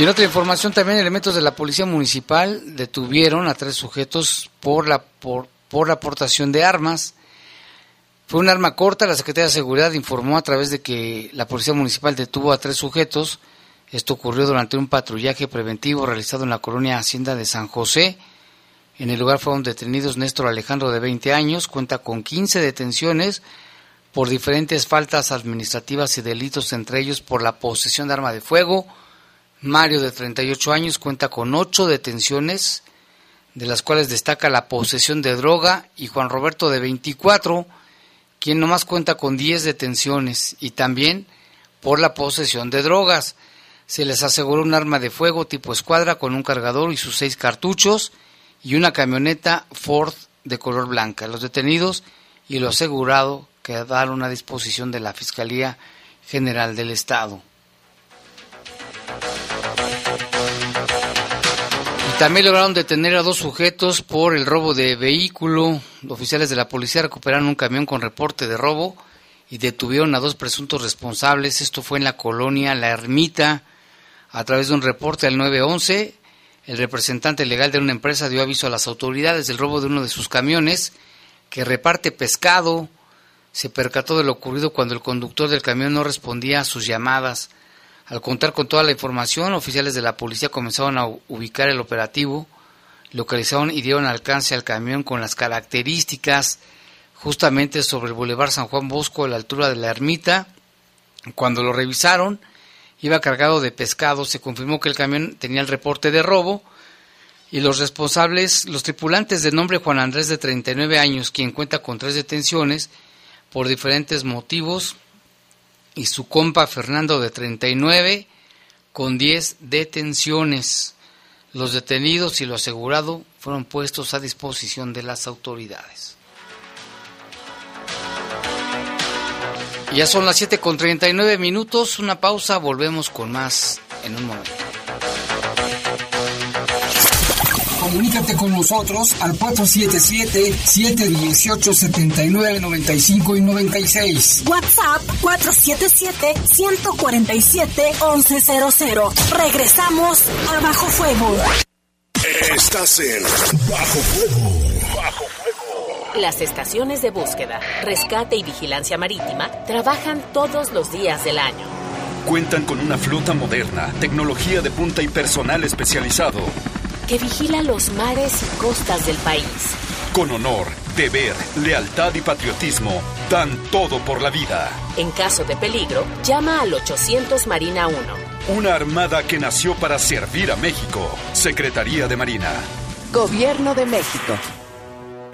Y en otra información también elementos de la policía municipal detuvieron a tres sujetos por la por, la aportación de armas. Fue un arma corta, la Secretaría de Seguridad informó a través de que la policía municipal detuvo a tres sujetos. Esto ocurrió durante un patrullaje preventivo realizado en la colonia Hacienda de San José. En el lugar fueron detenidos Néstor Alejandro de 20 años, cuenta con 15 detenciones por diferentes faltas administrativas y delitos, entre ellos por la posesión de arma de fuego. Mario de 38 años cuenta con 8 detenciones, de las cuales destaca la posesión de droga, y Juan Roberto de 24, quien nomás cuenta con 10 detenciones, y también por la posesión de drogas. Se les aseguró un arma de fuego tipo escuadra con un cargador y sus seis cartuchos y una camioneta Ford de color blanca. Los detenidos y lo asegurado quedaron a disposición de la Fiscalía General del Estado. También lograron detener a dos sujetos por el robo de vehículo. Oficiales de la policía recuperaron un camión con reporte de robo y detuvieron a dos presuntos responsables. Esto fue en la colonia La Ermita. A través de un reporte al 911, el representante legal de una empresa dio aviso a las autoridades del robo de uno de sus camiones que reparte pescado. Se percató de lo ocurrido cuando el conductor del camión no respondía a sus llamadas. Al contar con toda la información, oficiales de la policía comenzaron a ubicar el operativo, localizaron y dieron alcance al camión con las características justamente sobre el Boulevard San Juan Bosco a la altura de la ermita. Cuando lo revisaron, iba cargado de pescado, se confirmó que el camión tenía el reporte de robo y los responsables, los tripulantes de nombre Juan Andrés de 39 años, quien cuenta con tres detenciones por diferentes motivos, y su compa Fernando de 39 con 10 detenciones. Los detenidos y lo asegurado fueron puestos a disposición de las autoridades. Ya son las 7 con 39 minutos, una pausa, volvemos con más en un momento. Comunícate con nosotros al 477-718-7995 y 96. WhatsApp 477-147-1100. Regresamos a Bajo Fuego. Estás en Bajo Fuego. Bajo Las estaciones de búsqueda, rescate y vigilancia marítima trabajan todos los días del año. Cuentan con una flota moderna, tecnología de punta y personal especializado. Que vigila los mares y costas del país. Con honor, Deber, lealtad y patriotismo dan todo por la vida. En caso de peligro, llama al 800 Marina 1. Una armada que nació para servir a México. Secretaría de Marina. Gobierno de México.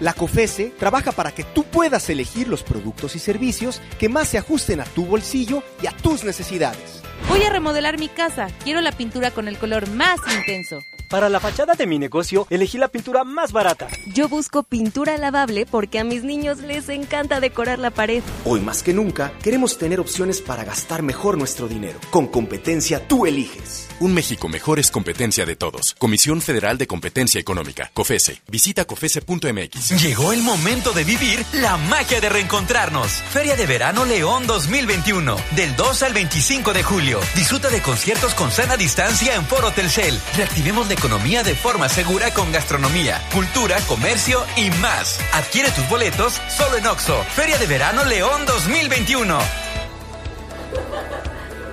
La COFESE trabaja para que tú puedas elegir los productos y servicios que más se ajusten a tu bolsillo y a tus necesidades. Voy a remodelar mi casa. Quiero la pintura con el color más intenso. Para la fachada de mi negocio, elegí la pintura más barata. Yo busco pintura lavable porque a mis niños les encanta decorar la pared. Hoy más que nunca, queremos tener opciones para gastar mejor nuestro dinero. Con competencia tú eliges. Un México mejor es competencia de todos. Comisión Federal de Competencia Económica. COFESE. Visita COFESE.mx. Llegó el momento de vivir la magia de reencontrarnos. Feria de Verano León 2021. Del 2 al 25 de julio. Disfruta de conciertos con sana distancia en Foro Telcel. Reactivemos la economía de forma segura con gastronomía, cultura, comercio y más. Adquiere tus boletos solo en Oxo. Feria de Verano León 2021.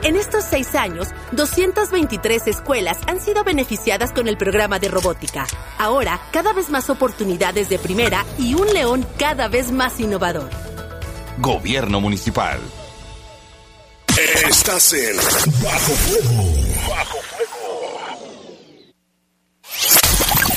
En estos seis años, 223 escuelas han sido beneficiadas con el programa de robótica. Ahora, cada vez más oportunidades de primera y un león cada vez más innovador. Gobierno Municipal. Estás en Bajo Fuego. Bajo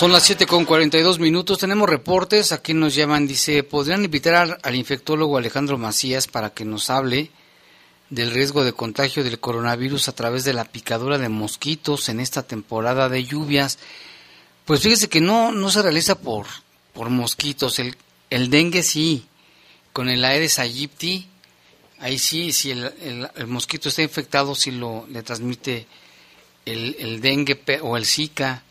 Son las 7 con 42 minutos. Tenemos reportes. Aquí nos llaman. Dice: ¿Podrían invitar al, infectólogo Alejandro Macías para que nos hable del riesgo de contagio del coronavirus a través de la picadura de mosquitos en esta temporada de lluvias? Pues fíjese que no, no se realiza por, por mosquitos. El, el dengue sí. Con el Aedes aegypti, ahí sí, si el, el, mosquito está infectado, sí lo, le transmite el, el dengue o el zika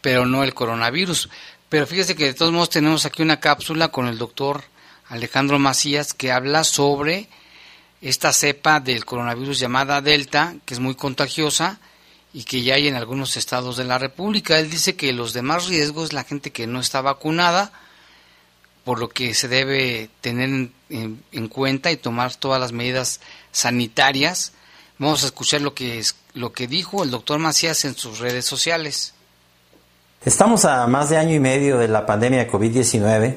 pero no el coronavirus. Pero fíjese que de todos modos tenemos aquí una cápsula con el doctor Alejandro Macías que habla sobre esta cepa del coronavirus llamada Delta, que es muy contagiosa y que ya hay en algunos estados de la República. Él dice que los demás riesgos es la gente que no está vacunada, por lo que se debe tener en, en, en cuenta y tomar todas las medidas sanitarias. Vamos a escuchar lo que, es, lo que dijo el doctor Macías en sus redes sociales. Estamos a más de año y medio de la pandemia de COVID-19,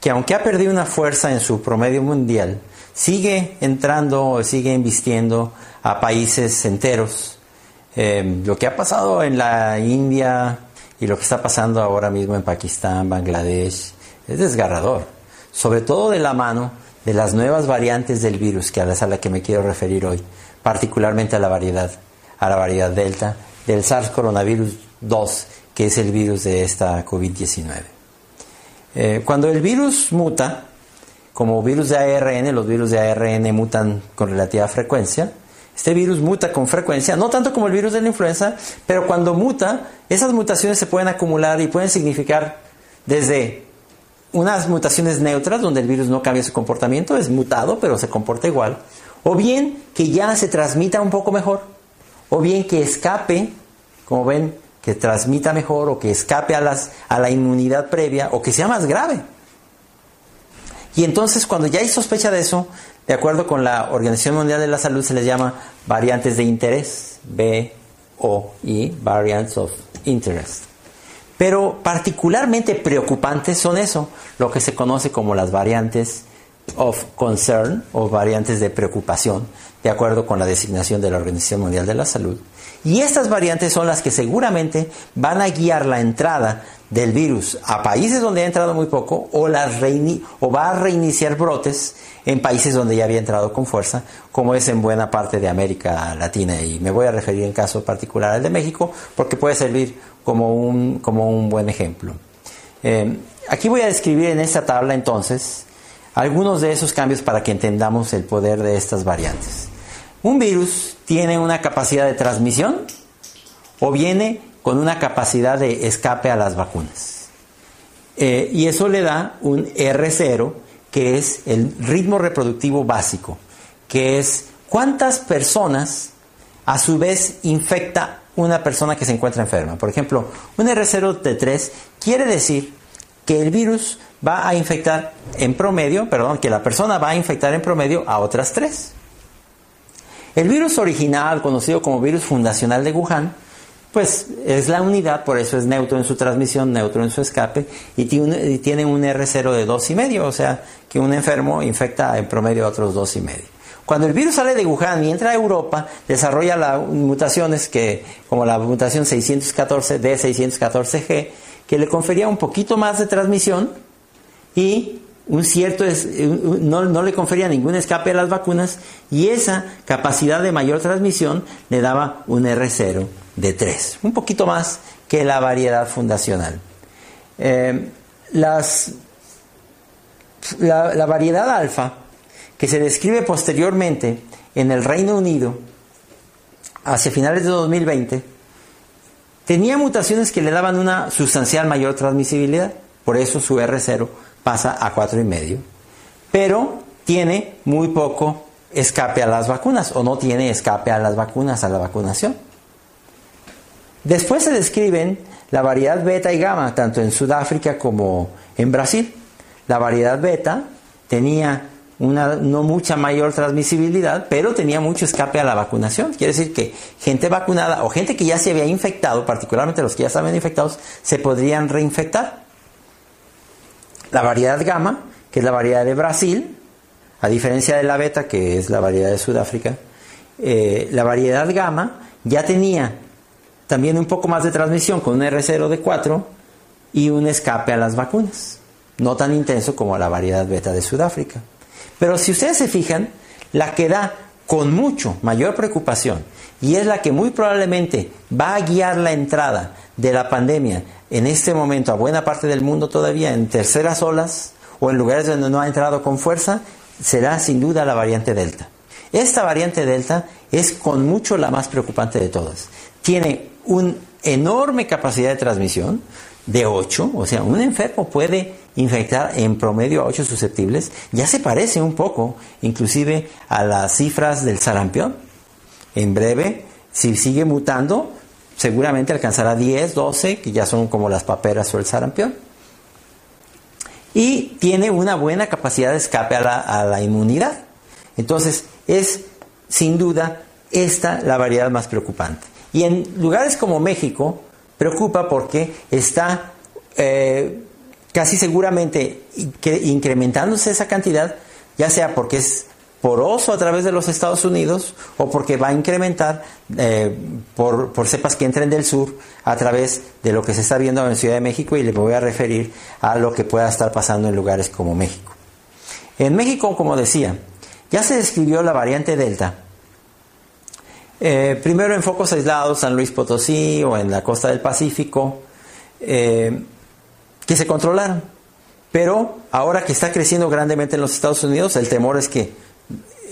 que aunque ha perdido una fuerza en su promedio mundial, sigue entrando, sigue invistiendo a países enteros. Eh, lo que ha pasado en la India y lo que está pasando ahora mismo en Pakistán, Bangladesh, es desgarrador, sobre todo de la mano de las nuevas variantes del virus, que es a la que me quiero referir hoy, particularmente a la variedad, a la variedad Delta, del SARS coronavirus 2, que es el virus de esta COVID-19. Eh, cuando el virus muta, como virus de ARN, los virus de ARN mutan con relativa frecuencia, este virus muta con frecuencia, no tanto como el virus de la influenza, pero cuando muta, esas mutaciones se pueden acumular y pueden significar desde unas mutaciones neutras, donde el virus no cambia su comportamiento, es mutado, pero se comporta igual, o bien que ya se transmita un poco mejor, o bien que escape, como ven, que transmita mejor o que escape a, las, a la inmunidad previa o que sea más grave. Y entonces cuando ya hay sospecha de eso, de acuerdo con la Organización Mundial de la Salud se les llama variantes de interés, B o I, variants of interest. Pero particularmente preocupantes son eso, lo que se conoce como las variantes of concern o variantes de preocupación, de acuerdo con la designación de la Organización Mundial de la Salud. Y estas variantes son las que seguramente van a guiar la entrada del virus a países donde ha entrado muy poco o, va a reiniciar brotes en países donde ya había entrado con fuerza, como es en buena parte de América Latina. Y me voy a referir en caso particular al de México porque puede servir como un, como un buen ejemplo. Eh, aquí voy a describir en esta tabla entonces algunos de esos cambios para que entendamos el poder de estas variantes. Un virus tiene una capacidad de transmisión o viene con una capacidad de escape a las vacunas. Eh, y eso le da un R0, que es el ritmo reproductivo básico, que es ¿cuántas personas a su vez infecta una persona que se encuentra enferma? Por ejemplo, un R0T3 quiere decir que el virus va a infectar en promedio, perdón, que la persona va a infectar en promedio a otras tres. El virus original, conocido como virus fundacional de Wuhan, pues es la unidad, por eso es neutro en su transmisión, neutro en su escape, y tiene un R0 de dos y medio, o sea que un enfermo infecta en promedio a otros dos y medio. Cuando el virus sale de Wuhan y entra a Europa, desarrolla mutaciones que, como la mutación 614 D614G, que le confería un poquito más de transmisión y un cierto no, no, le confería ningún escape a las vacunas y esa capacidad de mayor transmisión le daba un R0 de 3, un poquito más que la variedad fundacional. Eh, las, la, la variedad alfa, que se describe posteriormente en el Reino Unido hacia finales de 2020, tenía mutaciones que le daban una sustancial mayor transmisibilidad, por eso su R0 pasa a 4,5, pero tiene muy poco escape a las vacunas o no tiene escape a las vacunas, a la vacunación. Después se describen la variedad beta y gamma, tanto en Sudáfrica como en Brasil. La variedad beta tenía una no mucha mayor transmisibilidad, pero tenía mucho escape a la vacunación. Quiere decir que gente vacunada o gente que ya se había infectado, particularmente los que ya estaban infectados, se podrían reinfectar. La variedad gamma, que es la variedad de Brasil, a diferencia de la beta, que es la variedad de Sudáfrica, eh, la variedad gamma ya tenía también un poco más de transmisión con un R0 de 4 y un escape a las vacunas. No tan intenso como la variedad beta de Sudáfrica. Pero si ustedes se fijan, la que da con mucho mayor preocupación y es la que muy probablemente va a guiar la entrada de la pandemia en este momento a buena parte del mundo todavía en terceras olas o en lugares donde no ha entrado con fuerza, será sin duda la variante Delta. Esta variante Delta es con mucho la más preocupante de todas. Tiene una enorme capacidad de transmisión de 8, o sea, un enfermo puede infectar en promedio a 8 susceptibles, ya se parece un poco inclusive a las cifras del sarampión. En breve, si sigue mutando, seguramente alcanzará 10, 12, que ya son como las paperas o el sarampión. Y tiene una buena capacidad de escape a la, inmunidad. Entonces, es sin duda esta la variedad más preocupante. Y en lugares como México, preocupa porque está eh, casi seguramente incrementándose esa cantidad, ya sea porque es poroso a través de los Estados Unidos o porque va a incrementar eh, por, por, cepas que entren del sur a través de lo que se está viendo en Ciudad de México y le voy a referir a lo que pueda estar pasando en lugares como México. En México, como decía, ya se describió la variante Delta eh, primero en focos aislados, San Luis Potosí o en la costa del Pacífico, eh, que se controlaron. Pero ahora que está creciendo grandemente en los Estados Unidos, el temor es que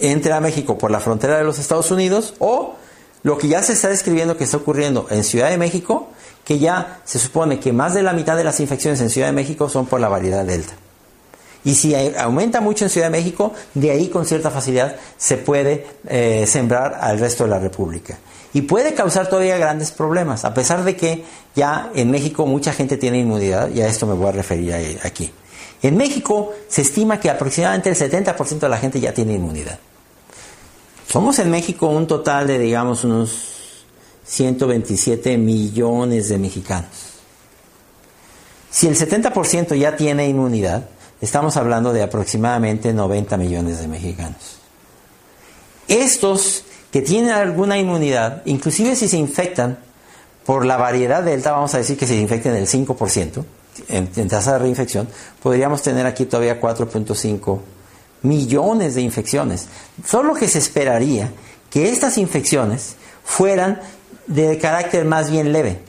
entre a México por la frontera de los Estados Unidos o lo que ya se está describiendo que está ocurriendo en Ciudad de México, que ya se supone que más de la mitad de las infecciones en Ciudad de México son por la variedad Delta. Y si aumenta mucho en Ciudad de México, de ahí con cierta facilidad se puede eh, sembrar al resto de la República. Y puede causar todavía grandes problemas, a pesar de que ya en México mucha gente tiene inmunidad, y a esto me voy a referir aquí. En México se estima que aproximadamente el 70% de la gente ya tiene inmunidad. Somos en México un total de, digamos, unos 127 millones de mexicanos. Si el 70% ya tiene inmunidad, estamos hablando de aproximadamente 90 millones de mexicanos. Estos que tienen alguna inmunidad, inclusive si se infectan por la variedad delta, vamos a decir que se infecten el 5% en, en tasa de reinfección, podríamos tener aquí todavía 4.5 millones de infecciones. Solo que se esperaría que estas infecciones fueran de carácter más bien leve.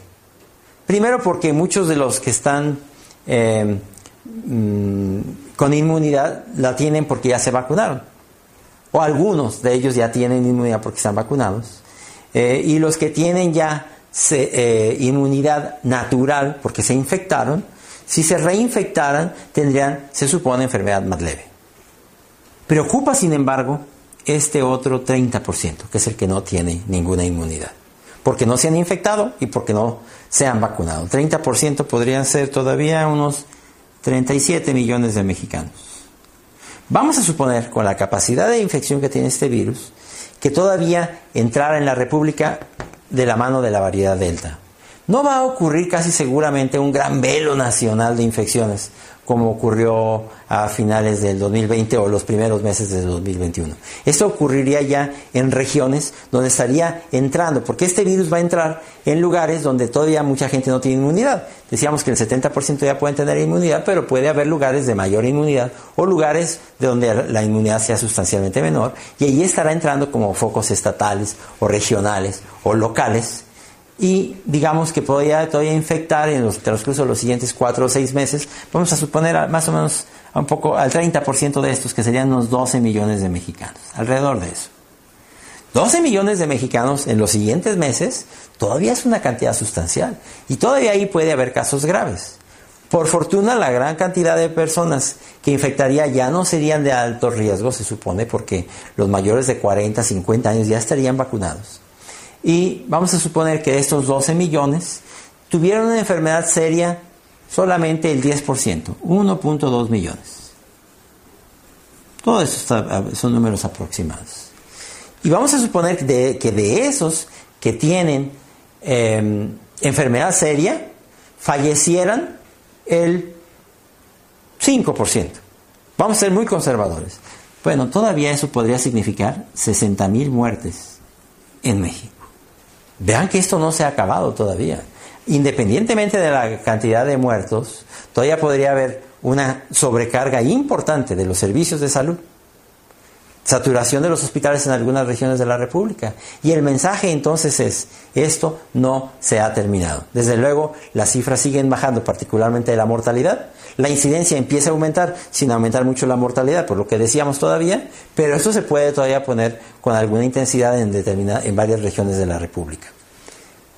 Primero porque muchos de los que están eh, Mm, con inmunidad la tienen porque ya se vacunaron. O algunos de ellos ya tienen inmunidad porque están vacunados. Eh, y los que tienen ya eh, inmunidad natural porque se infectaron, si se reinfectaran tendrían, se supone, enfermedad más leve. Preocupa, sin embargo, este otro 30%, que es el que no tiene ninguna inmunidad. Porque no se han infectado y porque no se han vacunado. 30% podrían ser todavía unos 37 millones de mexicanos. Vamos a suponer, con la capacidad de infección que tiene este virus, que todavía entrara en la República de la mano de la variedad Delta. No va a ocurrir casi seguramente un gran velo nacional de infecciones, como ocurrió a finales del 2020 o los primeros meses del 2021. Esto ocurriría ya en regiones donde estaría entrando, porque este virus va a entrar en lugares donde todavía mucha gente no tiene inmunidad. Decíamos que el 70% ya pueden tener inmunidad, pero puede haber lugares de mayor inmunidad o lugares de donde la inmunidad sea sustancialmente menor y allí estará entrando como focos estatales o regionales o locales y digamos que podría todavía infectar en los transcurso de los siguientes cuatro o seis meses, vamos a suponer más o menos un poco al 30% de estos, que serían unos 12 millones de mexicanos, alrededor de eso. 12 millones de mexicanos en los siguientes meses todavía es una cantidad sustancial y todavía ahí puede haber casos graves. Por fortuna, la gran cantidad de personas que infectaría ya no serían de alto riesgo, se supone, porque los mayores de 40, 50 años ya estarían vacunados. Y vamos a suponer que de estos 12 millones tuvieron una enfermedad seria solamente el 10%, 1.2 millones. Todo eso son números aproximados. Y vamos a suponer que de, esos que tienen em, enfermedad seria, fallecieran el 5%. Vamos a ser muy conservadores. Bueno, todavía eso podría significar 60 mil muertes en México. Vean que esto no se ha acabado todavía. Independientemente de la cantidad de muertos, todavía podría haber una sobrecarga importante de los servicios de salud, saturación de los hospitales en algunas regiones de la República. Y el mensaje entonces es, esto no se ha terminado. Desde luego, las cifras siguen bajando, particularmente de la mortalidad. La incidencia empieza a aumentar sin aumentar mucho la mortalidad, por lo que decíamos todavía, pero esto se puede todavía poner con alguna intensidad en, en varias regiones de la República.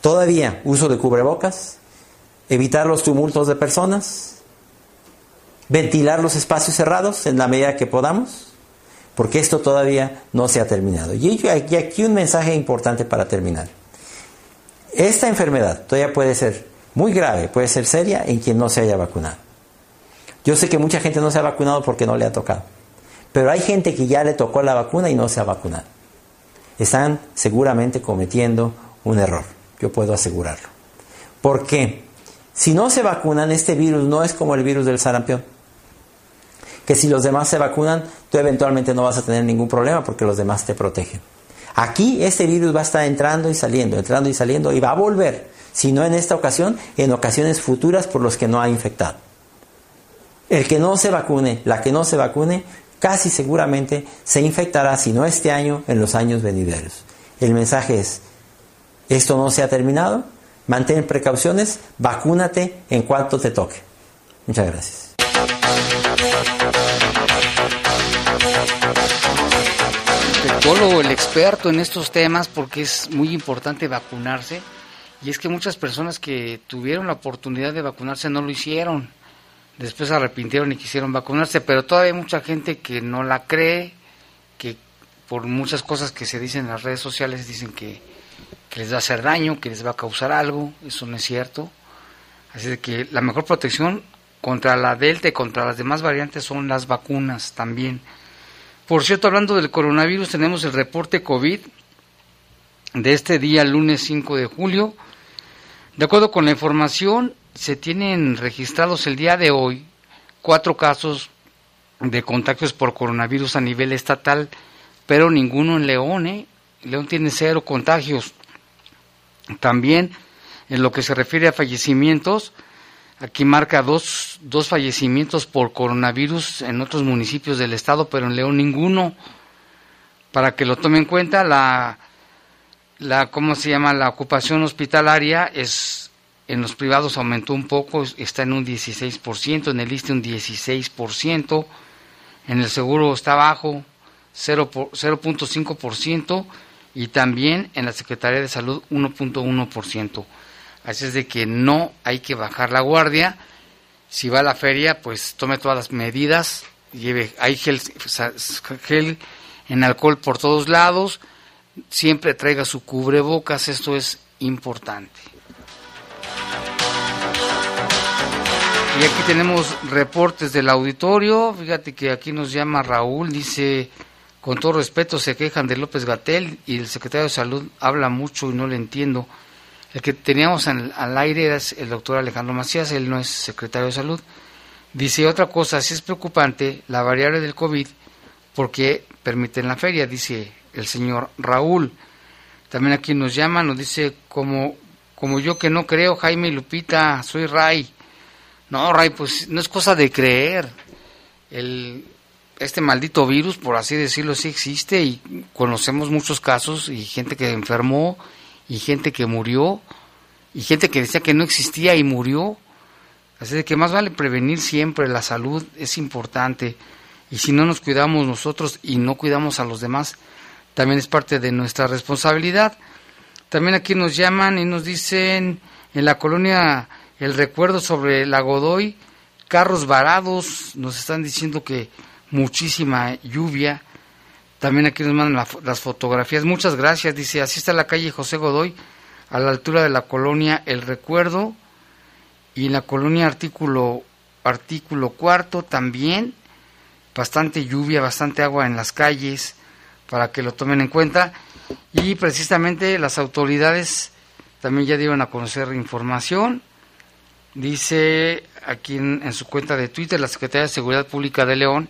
Todavía uso de cubrebocas, evitar los tumultos de personas, ventilar los espacios cerrados en la medida que podamos, porque esto todavía no se ha terminado. Y aquí un mensaje importante para terminar. Esta enfermedad todavía puede ser muy grave, puede ser seria en quien no se haya vacunado. Yo sé que mucha gente no se ha vacunado porque no le ha tocado, pero hay gente que ya le tocó la vacuna y no se ha vacunado. Están seguramente cometiendo un error yo puedo asegurarlo. Porque si no se vacunan, este virus no es como el virus del sarampión. Que si los demás se vacunan, tú eventualmente no vas a tener ningún problema porque los demás te protegen. Aquí este virus va a estar entrando y saliendo, entrando y saliendo y va a volver, si no en esta ocasión, en ocasiones futuras por los que no ha infectado. El que no se vacune, la que no se vacune, casi seguramente se infectará, si no este año, en los años venideros. El mensaje es, esto no se ha terminado. Mantén precauciones, vacúnate en cuanto te toque. Muchas gracias. El el experto en estos temas, porque es muy importante vacunarse. Y es que muchas personas que tuvieron la oportunidad de vacunarse no lo hicieron. Después se arrepintieron y quisieron vacunarse, pero todavía hay mucha gente que no la cree, que por muchas cosas que se dicen en las redes sociales dicen que que les va a hacer daño, que les va a causar algo, eso no es cierto. Así que la mejor protección contra la Delta y contra las demás variantes son las vacunas también. Por cierto, hablando del coronavirus, tenemos el reporte COVID de este día, lunes 5 de julio. De acuerdo con la información, se tienen registrados el día de hoy cuatro casos de contagios por coronavirus a nivel estatal, pero ninguno en León. ¿eh? León tiene cero contagios. También en lo que se refiere a fallecimientos, aquí marca dos, dos fallecimientos por coronavirus en otros municipios del estado, pero en León ninguno. Para que lo tome en cuenta, la, la ¿cómo se llama? La ocupación hospitalaria es en los privados aumentó un poco, está en un 16%, en el ISTE un 16%, en el seguro está bajo, 0.5%, y también en la Secretaría de Salud 1.1%. Así es de que no hay que bajar la guardia. Si va a la feria, pues tome todas las medidas, lleve hay gel, gel en alcohol por todos lados, siempre traiga su cubrebocas, esto es importante. Y aquí tenemos reportes del auditorio, fíjate que aquí nos llama Raúl, dice, con todo respeto se quejan de López Gatel y el secretario de Salud habla mucho y no le entiendo. El que teníamos al aire era el doctor Alejandro Macías, él no es secretario de Salud. Dice otra cosa, si es preocupante la variable del COVID porque permiten la feria, dice el señor Raúl. También aquí nos llama, nos dice, como, como yo que no creo, Jaime y Lupita, soy Ray. No, Ray, pues no es cosa de creer. El, este maldito virus, por así decirlo, sí existe y conocemos muchos casos y gente que enfermó y gente que murió y gente que decía que no existía y murió. Así de que más vale prevenir siempre, la salud es importante y si no nos cuidamos nosotros y no cuidamos a los demás, también es parte de nuestra responsabilidad. También aquí nos llaman y nos dicen en la colonia el recuerdo sobre la Godoy, carros varados, nos están diciendo que muchísima lluvia. También aquí nos mandan las fotografías. Muchas gracias, dice, así está la calle José Godoy, a la altura de la colonia El Recuerdo, y en la colonia artículo, artículo cuarto también, bastante lluvia, bastante agua en las calles, para que lo tomen en cuenta. Y precisamente las autoridades también ya dieron a conocer información Dice aquí en, su cuenta de Twitter, la Secretaría de Seguridad Pública de León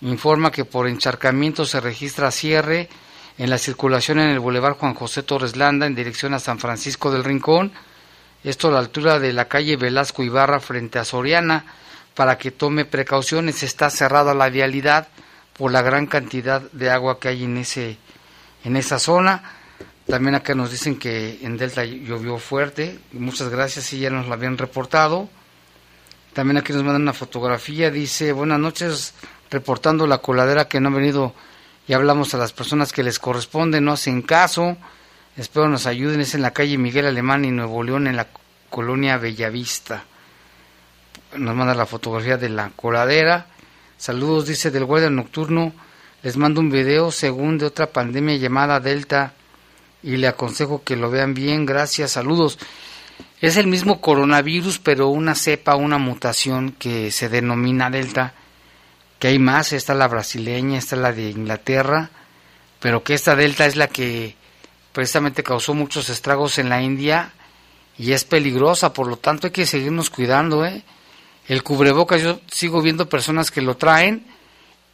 informa que por encharcamiento se registra cierre en la circulación en el Boulevard Juan José Torres Landa en dirección a San Francisco del Rincón, esto a la altura de la calle Velasco Ibarra frente a Soriana, para que tome precauciones, está cerrada la vialidad por la gran cantidad de agua que hay en ese en esa zona. También acá nos dicen que en Delta llovió fuerte. Muchas gracias, sí, ya nos lo habían reportado. También aquí nos mandan una fotografía. Dice, buenas noches, reportando la coladera que no ha venido y hablamos a las personas que les corresponde, no hacen caso. Espero nos ayuden. Es en la calle Miguel Alemán y Nuevo León, en la colonia Bellavista. Nos manda la fotografía de la coladera. Saludos, dice del guardia nocturno. Les mando un video según de otra pandemia llamada Delta y le aconsejo que lo vean bien. Gracias, saludos. Es el mismo coronavirus, pero una cepa, una mutación que se denomina Delta, que hay más, está la brasileña, está la de Inglaterra, pero que esta Delta es la que precisamente causó muchos estragos en la India y es peligrosa, por lo tanto hay que seguirnos cuidando, ¿eh? El cubrebocas, yo sigo viendo personas que lo traen,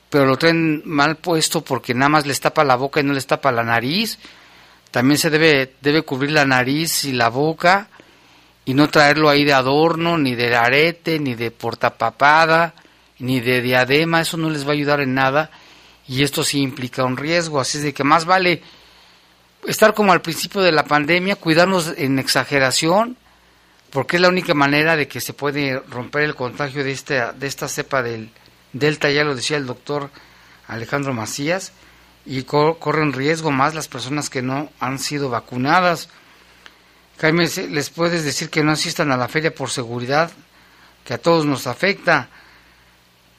pero lo traen mal puesto porque nada más les tapa la boca y no les tapa la nariz también se debe, debe cubrir la nariz y la boca y no traerlo ahí de adorno, ni de arete, ni de portapapada, ni de diadema, eso no les va a ayudar en nada y esto sí implica un riesgo, así es de que más vale estar como al principio de la pandemia, cuidarnos en exageración, porque es la única manera de que se puede romper el contagio de esta, de esta cepa del Delta, ya lo decía el doctor Alejandro Macías, y corren riesgo más las personas que no han sido vacunadas. Jaime, ¿les puedes decir que no asistan a la feria por seguridad? Que a todos nos afecta.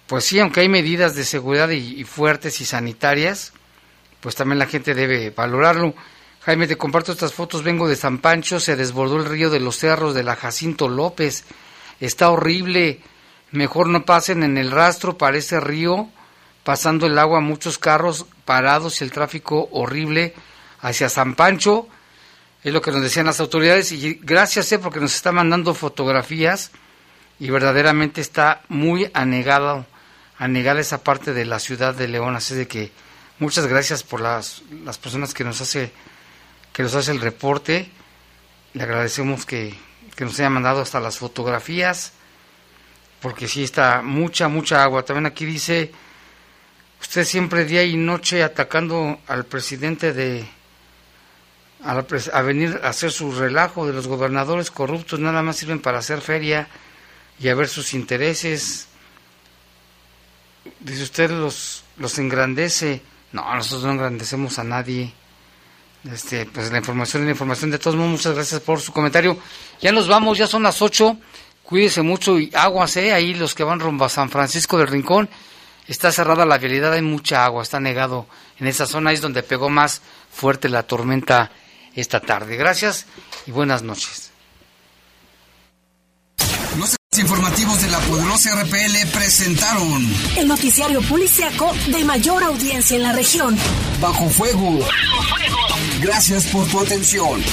Pues sí, aunque hay medidas de seguridad y, fuertes y sanitarias, pues también la gente debe valorarlo. Jaime, te comparto estas fotos. Vengo de San Pancho, se desbordó el río de los cerros de la Jacinto López. Está horrible. Mejor no pasen en el rastro para ese río pasando el agua muchos carros parados y el tráfico horrible hacia San Pancho, es lo que nos decían las autoridades y gracias eh, porque nos está mandando fotografías y verdaderamente está muy anegado, anegada esa parte de la ciudad de León, así de que muchas gracias por las, las personas que nos hace que nos hace el reporte, le agradecemos que, que nos haya mandado hasta las fotografías, porque sí está mucha, mucha agua. También aquí dice Usted siempre día y noche atacando al presidente de a, venir a hacer su relajo de los gobernadores corruptos, nada más sirven para hacer feria y a ver sus intereses. Dice usted los los engrandece. No, nosotros no engrandecemos a nadie. Este, pues la información es la información de todos modos. Muchas gracias por su comentario. Ya nos vamos, ya son las 8. Cuídese mucho y aguas, ¿eh? Ahí los que van rumbo a San Francisco del Rincón está cerrada la vialidad, hay mucha agua, está negado en esa zona, es donde pegó más fuerte la tormenta esta tarde. Gracias y buenas noches. Los informativos de la poderosa RPL presentaron el noticiario policiaco de mayor audiencia en la región. Bajo fuego. Bajo fuego. Gracias por tu atención.